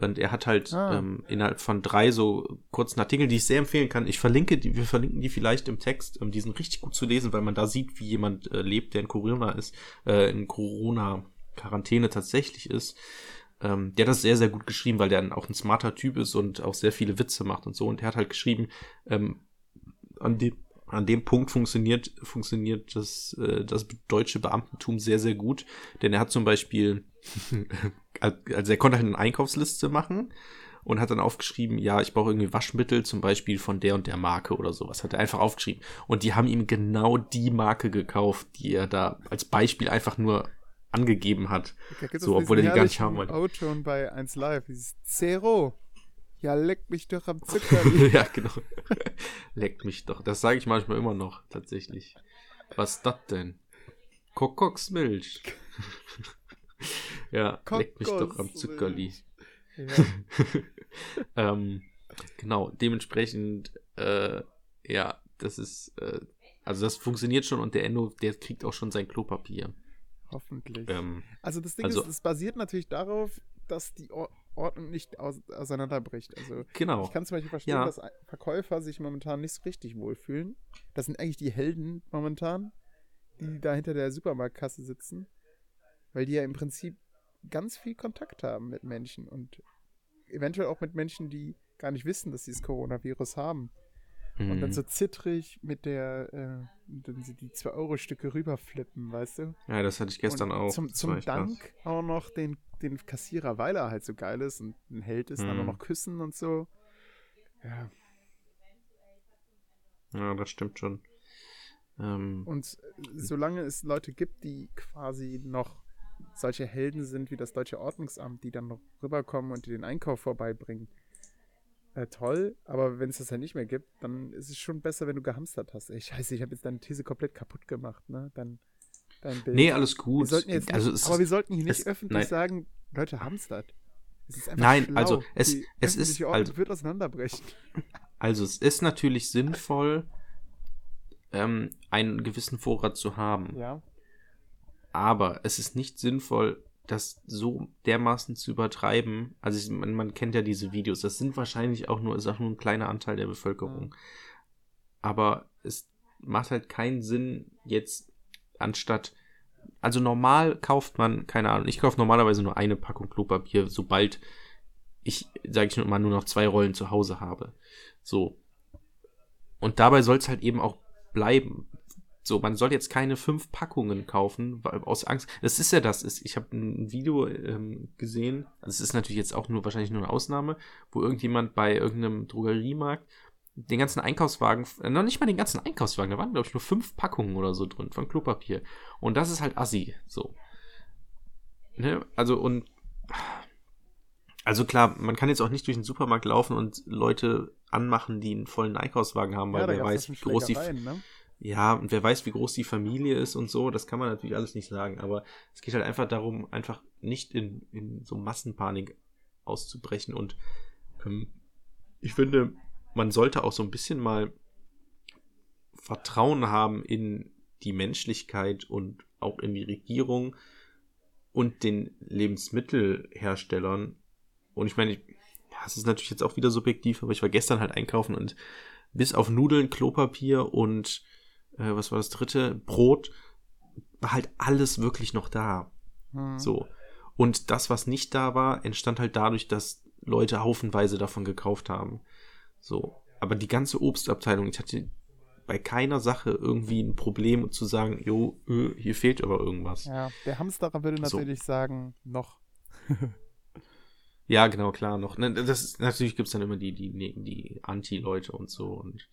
Und er hat halt Ah. ähm, innerhalb von drei so kurzen Artikeln, die ich sehr empfehlen kann. Ich verlinke die, wir verlinken die vielleicht im Text. Ähm, die sind richtig gut zu lesen, weil man da sieht, wie jemand äh, lebt, der in Corona ist, äh, in Corona-Quarantäne tatsächlich ist. Ähm, der hat das sehr, sehr gut geschrieben, weil der auch ein smarter Typ ist und auch sehr viele Witze macht und so. Und der hat halt geschrieben, ähm, an dem, an dem Punkt funktioniert, funktioniert das, äh, das deutsche Beamtentum sehr, sehr gut. Denn er hat zum Beispiel, also er konnte halt eine Einkaufsliste machen und hat dann aufgeschrieben, ja, ich brauche irgendwie Waschmittel, zum Beispiel von der und der Marke oder sowas. Hat er einfach aufgeschrieben. Und die haben ihm genau die Marke gekauft, die er da als Beispiel einfach nur angegeben hat. So, obwohl er die gar nicht haben wollte. O-Ton bei 1 Live, dieses Zero. Ja, leck mich doch am Zucker. ja, genau. Leckt mich doch. Das sage ich manchmal immer noch, tatsächlich. Was ist das denn? Kokoksmilch. ja, leckt mich doch am Zuckerli. ja. ähm, genau, dementsprechend, äh, ja, das ist, äh, also das funktioniert schon und der Endo, der kriegt auch schon sein Klopapier. Hoffentlich. Ähm, Also das Ding Also- ist, es basiert natürlich darauf, dass die Or Ordnung nicht aus auseinanderbricht. Also genau. ich kann zum Beispiel verstehen, Ja. dass Verkäufer sich momentan nicht so richtig wohlfühlen. Das sind eigentlich die Helden momentan, die da hinter der Supermarktkasse sitzen, weil die ja im Prinzip ganz viel Kontakt haben mit Menschen und eventuell auch mit Menschen, die gar nicht wissen, dass sie das Coronavirus haben. Und dann Mhm. so zittrig mit der, äh, dann sie die 2-Euro-Stücke rüberflippen, weißt du? Ja, das hatte ich gestern und auch. Zum, zum echt krass. Dank auch noch den, den Kassierer, weil er halt so geil ist und ein Held ist, dann auch Mhm. noch küssen und so. Ja, Ja, das stimmt schon. Ähm, und äh, solange es Leute gibt, die quasi noch solche Helden sind wie das Deutsche Ordnungsamt, die dann noch rüberkommen und dir den Einkauf vorbeibringen, äh, toll. Aber wenn es das halt nicht mehr gibt, dann ist es schon besser, wenn du gehamstert hast. Ey, scheiße, ich habe jetzt deine These komplett kaputt gemacht, ne? Dein, dein Bild. nee, alles wir gut. sollten jetzt nicht, also aber wir sollten hier nicht es- öffentlich nein. sagen, Leute, hamstert. Es ist einfach Nein, schlau. also es- Die es ist- Ordnung also- wird auseinanderbrechen. Also es ist natürlich sinnvoll, ähm, einen gewissen Vorrat zu haben. Ja. Aber es ist nicht sinnvoll, das so dermaßen zu übertreiben. Also ich, man, man kennt ja diese Videos. Das sind wahrscheinlich auch nur, ist auch nur ein kleiner Anteil der Bevölkerung. Aber es macht halt keinen Sinn, jetzt anstatt also normal kauft man, keine Ahnung, ich kaufe normalerweise nur eine Packung Klopapier, sobald ich, sage ich mal, nur noch zwei Rollen zu Hause habe. So. Und dabei soll es halt eben auch bleiben. So, man soll jetzt keine fünf Packungen kaufen, weil, aus Angst. Das ist ja das. Ist, ich habe ein Video ähm, gesehen, also es ist natürlich jetzt auch nur wahrscheinlich nur eine Ausnahme, wo irgendjemand bei irgendeinem Drogeriemarkt den ganzen Einkaufswagen, noch nicht mal den ganzen Einkaufswagen, da waren, glaube ich, nur fünf Packungen oder so drin von Klopapier. Und das ist halt assi, so. Ne? Also, und. Also klar, man kann jetzt auch nicht durch den Supermarkt laufen und Leute anmachen, die einen vollen Einkaufswagen haben, weil Ja, wer weiß, wie groß die, ne? Ja, und wer weiß, wie groß die Familie ist und so, das kann man natürlich alles nicht sagen, aber es geht halt einfach darum, einfach nicht in, in so Massenpanik auszubrechen und ähm, ich finde, man sollte auch so ein bisschen mal Vertrauen haben in die Menschlichkeit und auch in die Regierung und den Lebensmittelherstellern. Und ich meine, ich, ja, es ist natürlich jetzt auch wieder subjektiv, aber ich war gestern halt einkaufen und bis auf Nudeln, Klopapier und äh, was war das dritte? Brot, war halt alles wirklich noch da. Hm. So. Und das, was nicht da war, entstand halt dadurch, dass Leute haufenweise davon gekauft haben. So. Aber die ganze Obstabteilung, ich hatte bei keiner Sache irgendwie ein Problem zu sagen, jo, hier fehlt aber irgendwas. Ja, Ja, der Hamsterer würde So. natürlich sagen, noch. genau, klar, noch. Ne, Das ist, natürlich gibt's dann immer die, die, die Anti-Leute und so und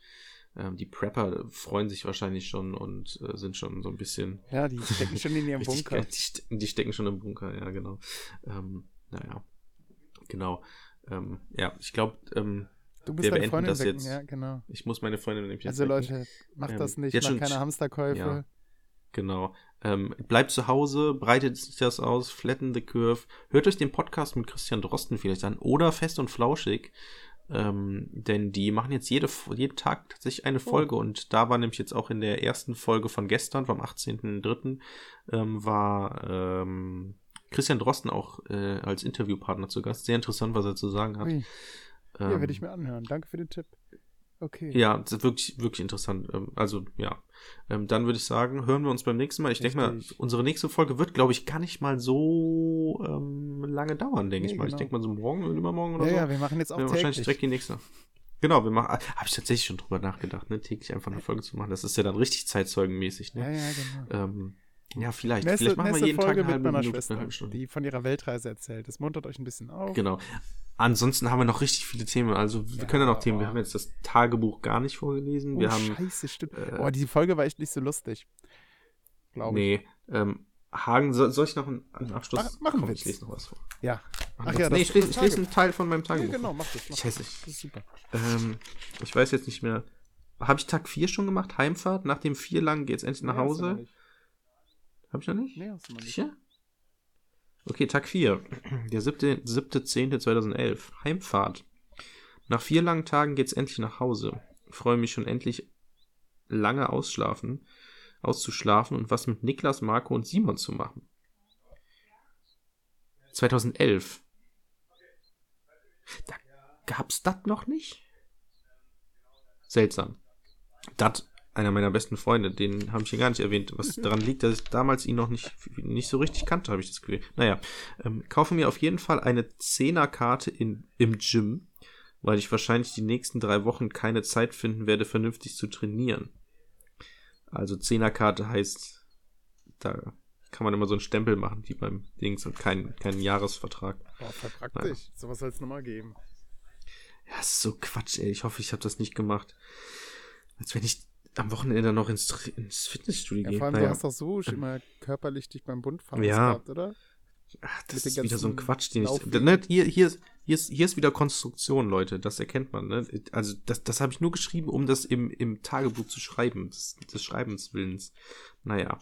ähm, die Prepper freuen sich wahrscheinlich schon und äh, sind schon so ein bisschen Ja, die stecken schon in ihrem Richtig Bunker. geil. Die, ste- die stecken schon im Bunker, ja, genau. Ähm, naja, genau. Ähm, ja, ich glaube, ähm, Du wir deine Freundin das wecken, jetzt. ja, genau. ich muss meine Freundin nämlich Also wecken. Leute, macht Ähm, das nicht, macht keine Hamsterkäufe. ja. Genau. Ähm, bleibt zu Hause, breitet sich das aus, flatten the curve. Hört euch den Podcast mit Christian Drosten vielleicht an oder Fest und Flauschig. Ähm, denn die machen jetzt jede, jeden Tag tatsächlich eine Folge und da war nämlich jetzt auch in der ersten Folge von gestern, vom 18.03., ähm, war ähm, Christian Drosten auch äh, als Interviewpartner zu Gast. Sehr interessant, was er zu sagen hat. Ui, ja, Ähm, werde ich mir anhören. Danke für den Tipp. Okay. ja, das ist wirklich, wirklich interessant. Ähm, Also, ja. Ähm, Dann würde ich sagen, hören wir uns beim nächsten Mal. Ich denke mal, unsere nächste Folge wird, glaube ich, gar nicht mal so ähm, lange dauern, denke Nee, ich mal. Ich genau. denke mal so morgen oder übermorgen oder ja, so. ja, wir machen jetzt auch wir wahrscheinlich täglich. direkt die nächste. Genau, wir machen, habe ich tatsächlich schon drüber nachgedacht, ne, täglich einfach eine Folge zu machen. Das ist ja dann richtig zeitzeugenmäßig, Ja, ne? ja, genau. Ähm, ja, vielleicht. Nächste, vielleicht machen wir jeden Folge Tag eine halbe Minute, eine halbe Stunde. die von ihrer Weltreise erzählt. Das muntert euch ein bisschen auf. Genau. Ansonsten haben wir noch richtig viele Themen. Also wir Ja, können ja noch Themen. Wir oh. haben jetzt das Tagebuch gar nicht vorgelesen. Oh, wir haben scheiße, stimmt. äh, oh, die Folge war echt nicht so lustig. Glaube ich. Nee, ähm, Hagen, soll, soll ich noch einen, einen Abschluss? Mach- mach einen Komm, ich lese noch was vor. Ja. Ach einen ja, nee, das- ich lese, ich lese einen Teil von meinem Ja, Tagebuch. genau, mach das. Mach Scheiße. das. das ist super. Ähm, ich weiß jetzt nicht mehr. Habe ich Tag 4 schon gemacht? Heimfahrt? Nach dem 4 lang geht's endlich nach Nee, Hause? nicht. Habe ich noch nicht? Nee, hast du noch nicht. Sicher? Okay, Tag 4. Der 7. 7.10.2011. Heimfahrt. Nach vier langen Tagen geht's endlich nach Hause. Freue mich schon endlich lange ausschlafen, auszuschlafen und was mit Niklas, Marco und Simon zu machen. 2011. Da gab's das noch nicht? Seltsam. Dat, einer meiner besten Freunde, den habe ich hier gar nicht erwähnt, was daran liegt, dass ich damals ihn noch nicht, nicht so richtig kannte, habe ich das Gefühl. Naja, ähm, kaufe mir auf jeden Fall eine Zehnerkarte in, im Gym, weil ich wahrscheinlich die nächsten drei Wochen keine Zeit finden werde, vernünftig zu trainieren. Also Zehnerkarte heißt, da kann man immer so einen Stempel machen, wie beim Dings und keinen keinen Jahresvertrag. Boah, voll praktisch. Sowas soll es nochmal geben. Ja, ist so Quatsch, ey. Ich hoffe, ich habe das nicht gemacht. Als wenn ich am Wochenende noch ins, ins Fitnessstudio Ja, gehe. vor allem, Naja. du hast doch so schon immer körperlich dich beim Bund fahren Ja. gehabt, oder? Ach, das ist wieder so ein Quatsch, den ich. Ne, hier, hier, ist, hier, ist, hier ist wieder Konstruktion, Leute. Das erkennt man. Ne? Also, das, das habe ich nur geschrieben, um das im, im Tagebuch zu schreiben. Des, des Schreibens Willens. Naja.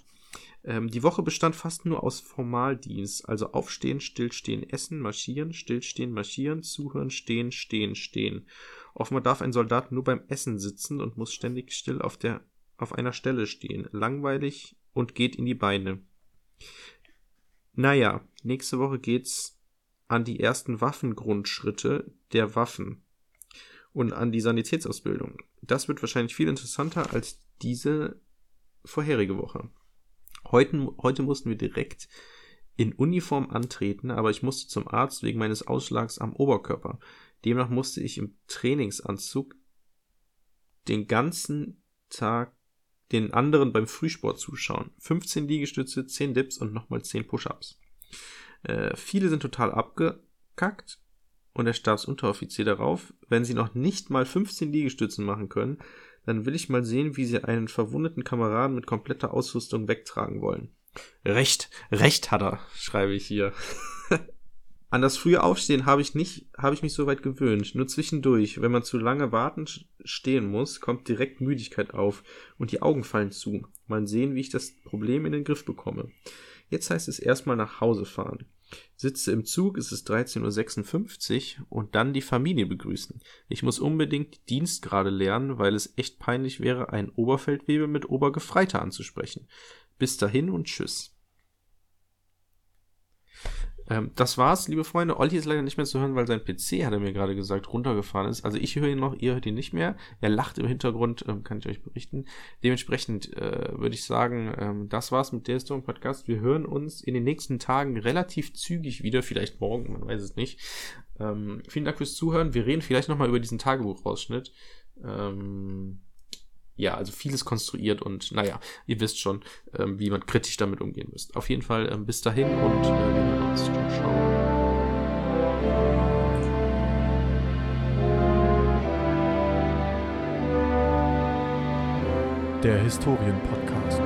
Ähm, die Woche bestand fast nur aus Formaldienst. Also aufstehen, stillstehen, essen, marschieren, stillstehen, marschieren, zuhören, stehen, stehen, stehen. Offenbar darf ein Soldat nur beim Essen sitzen und muss ständig still auf, der, auf einer Stelle stehen. Langweilig und geht in die Beine. Naja, nächste Woche geht's an die ersten Waffengrundschritte der Waffen und an die Sanitätsausbildung. Das wird wahrscheinlich viel interessanter als diese vorherige Woche. Heute, heute mussten wir direkt in Uniform antreten, aber ich musste zum Arzt wegen meines Ausschlags am Oberkörper. Demnach musste ich im Trainingsanzug den ganzen Tag den anderen beim Frühsport zuschauen. 15 Liegestütze, 10 Dips und nochmal 10 Push-Ups. Äh, viele sind total abgekackt und der Stabsunteroffizier darauf, wenn sie noch nicht mal 15 Liegestützen machen können, dann will ich mal sehen, wie sie einen verwundeten Kameraden mit kompletter Ausrüstung wegtragen wollen. Recht, recht hat er, schreibe ich hier. An das frühe Aufstehen habe ich nicht, habe ich mich so weit gewöhnt. Nur zwischendurch, wenn man zu lange warten stehen muss, kommt direkt Müdigkeit auf und die Augen fallen zu. Mal sehen, wie ich das Problem in den Griff bekomme. Jetzt heißt es erstmal nach Hause fahren. Sitze im Zug, es ist 13.56 Uhr und dann die Familie begrüßen. Ich muss unbedingt Dienstgrade lernen, weil es echt peinlich wäre, einen Oberfeldwebel mit Obergefreiter anzusprechen. Bis dahin und tschüss. Ähm, das war's, liebe Freunde. Olli ist leider nicht mehr zu hören, weil sein PC, hat er mir gerade gesagt, runtergefahren ist. Also ich höre ihn noch, ihr hört ihn nicht mehr. Er lacht im Hintergrund, ähm, kann ich euch berichten. Dementsprechend äh, würde ich sagen, ähm, das war's mit der Storm Podcast. Wir hören uns in den nächsten Tagen relativ zügig wieder, vielleicht morgen, man weiß es nicht. Ähm, vielen Dank fürs Zuhören. Wir reden vielleicht nochmal über diesen Tagebuchausschnitt. Ähm, ja, also vieles konstruiert und naja, ihr wisst schon, ähm, wie man kritisch damit umgehen müsst. Auf jeden Fall ähm, bis dahin und äh, wir hören uns. Der Historienpodcast.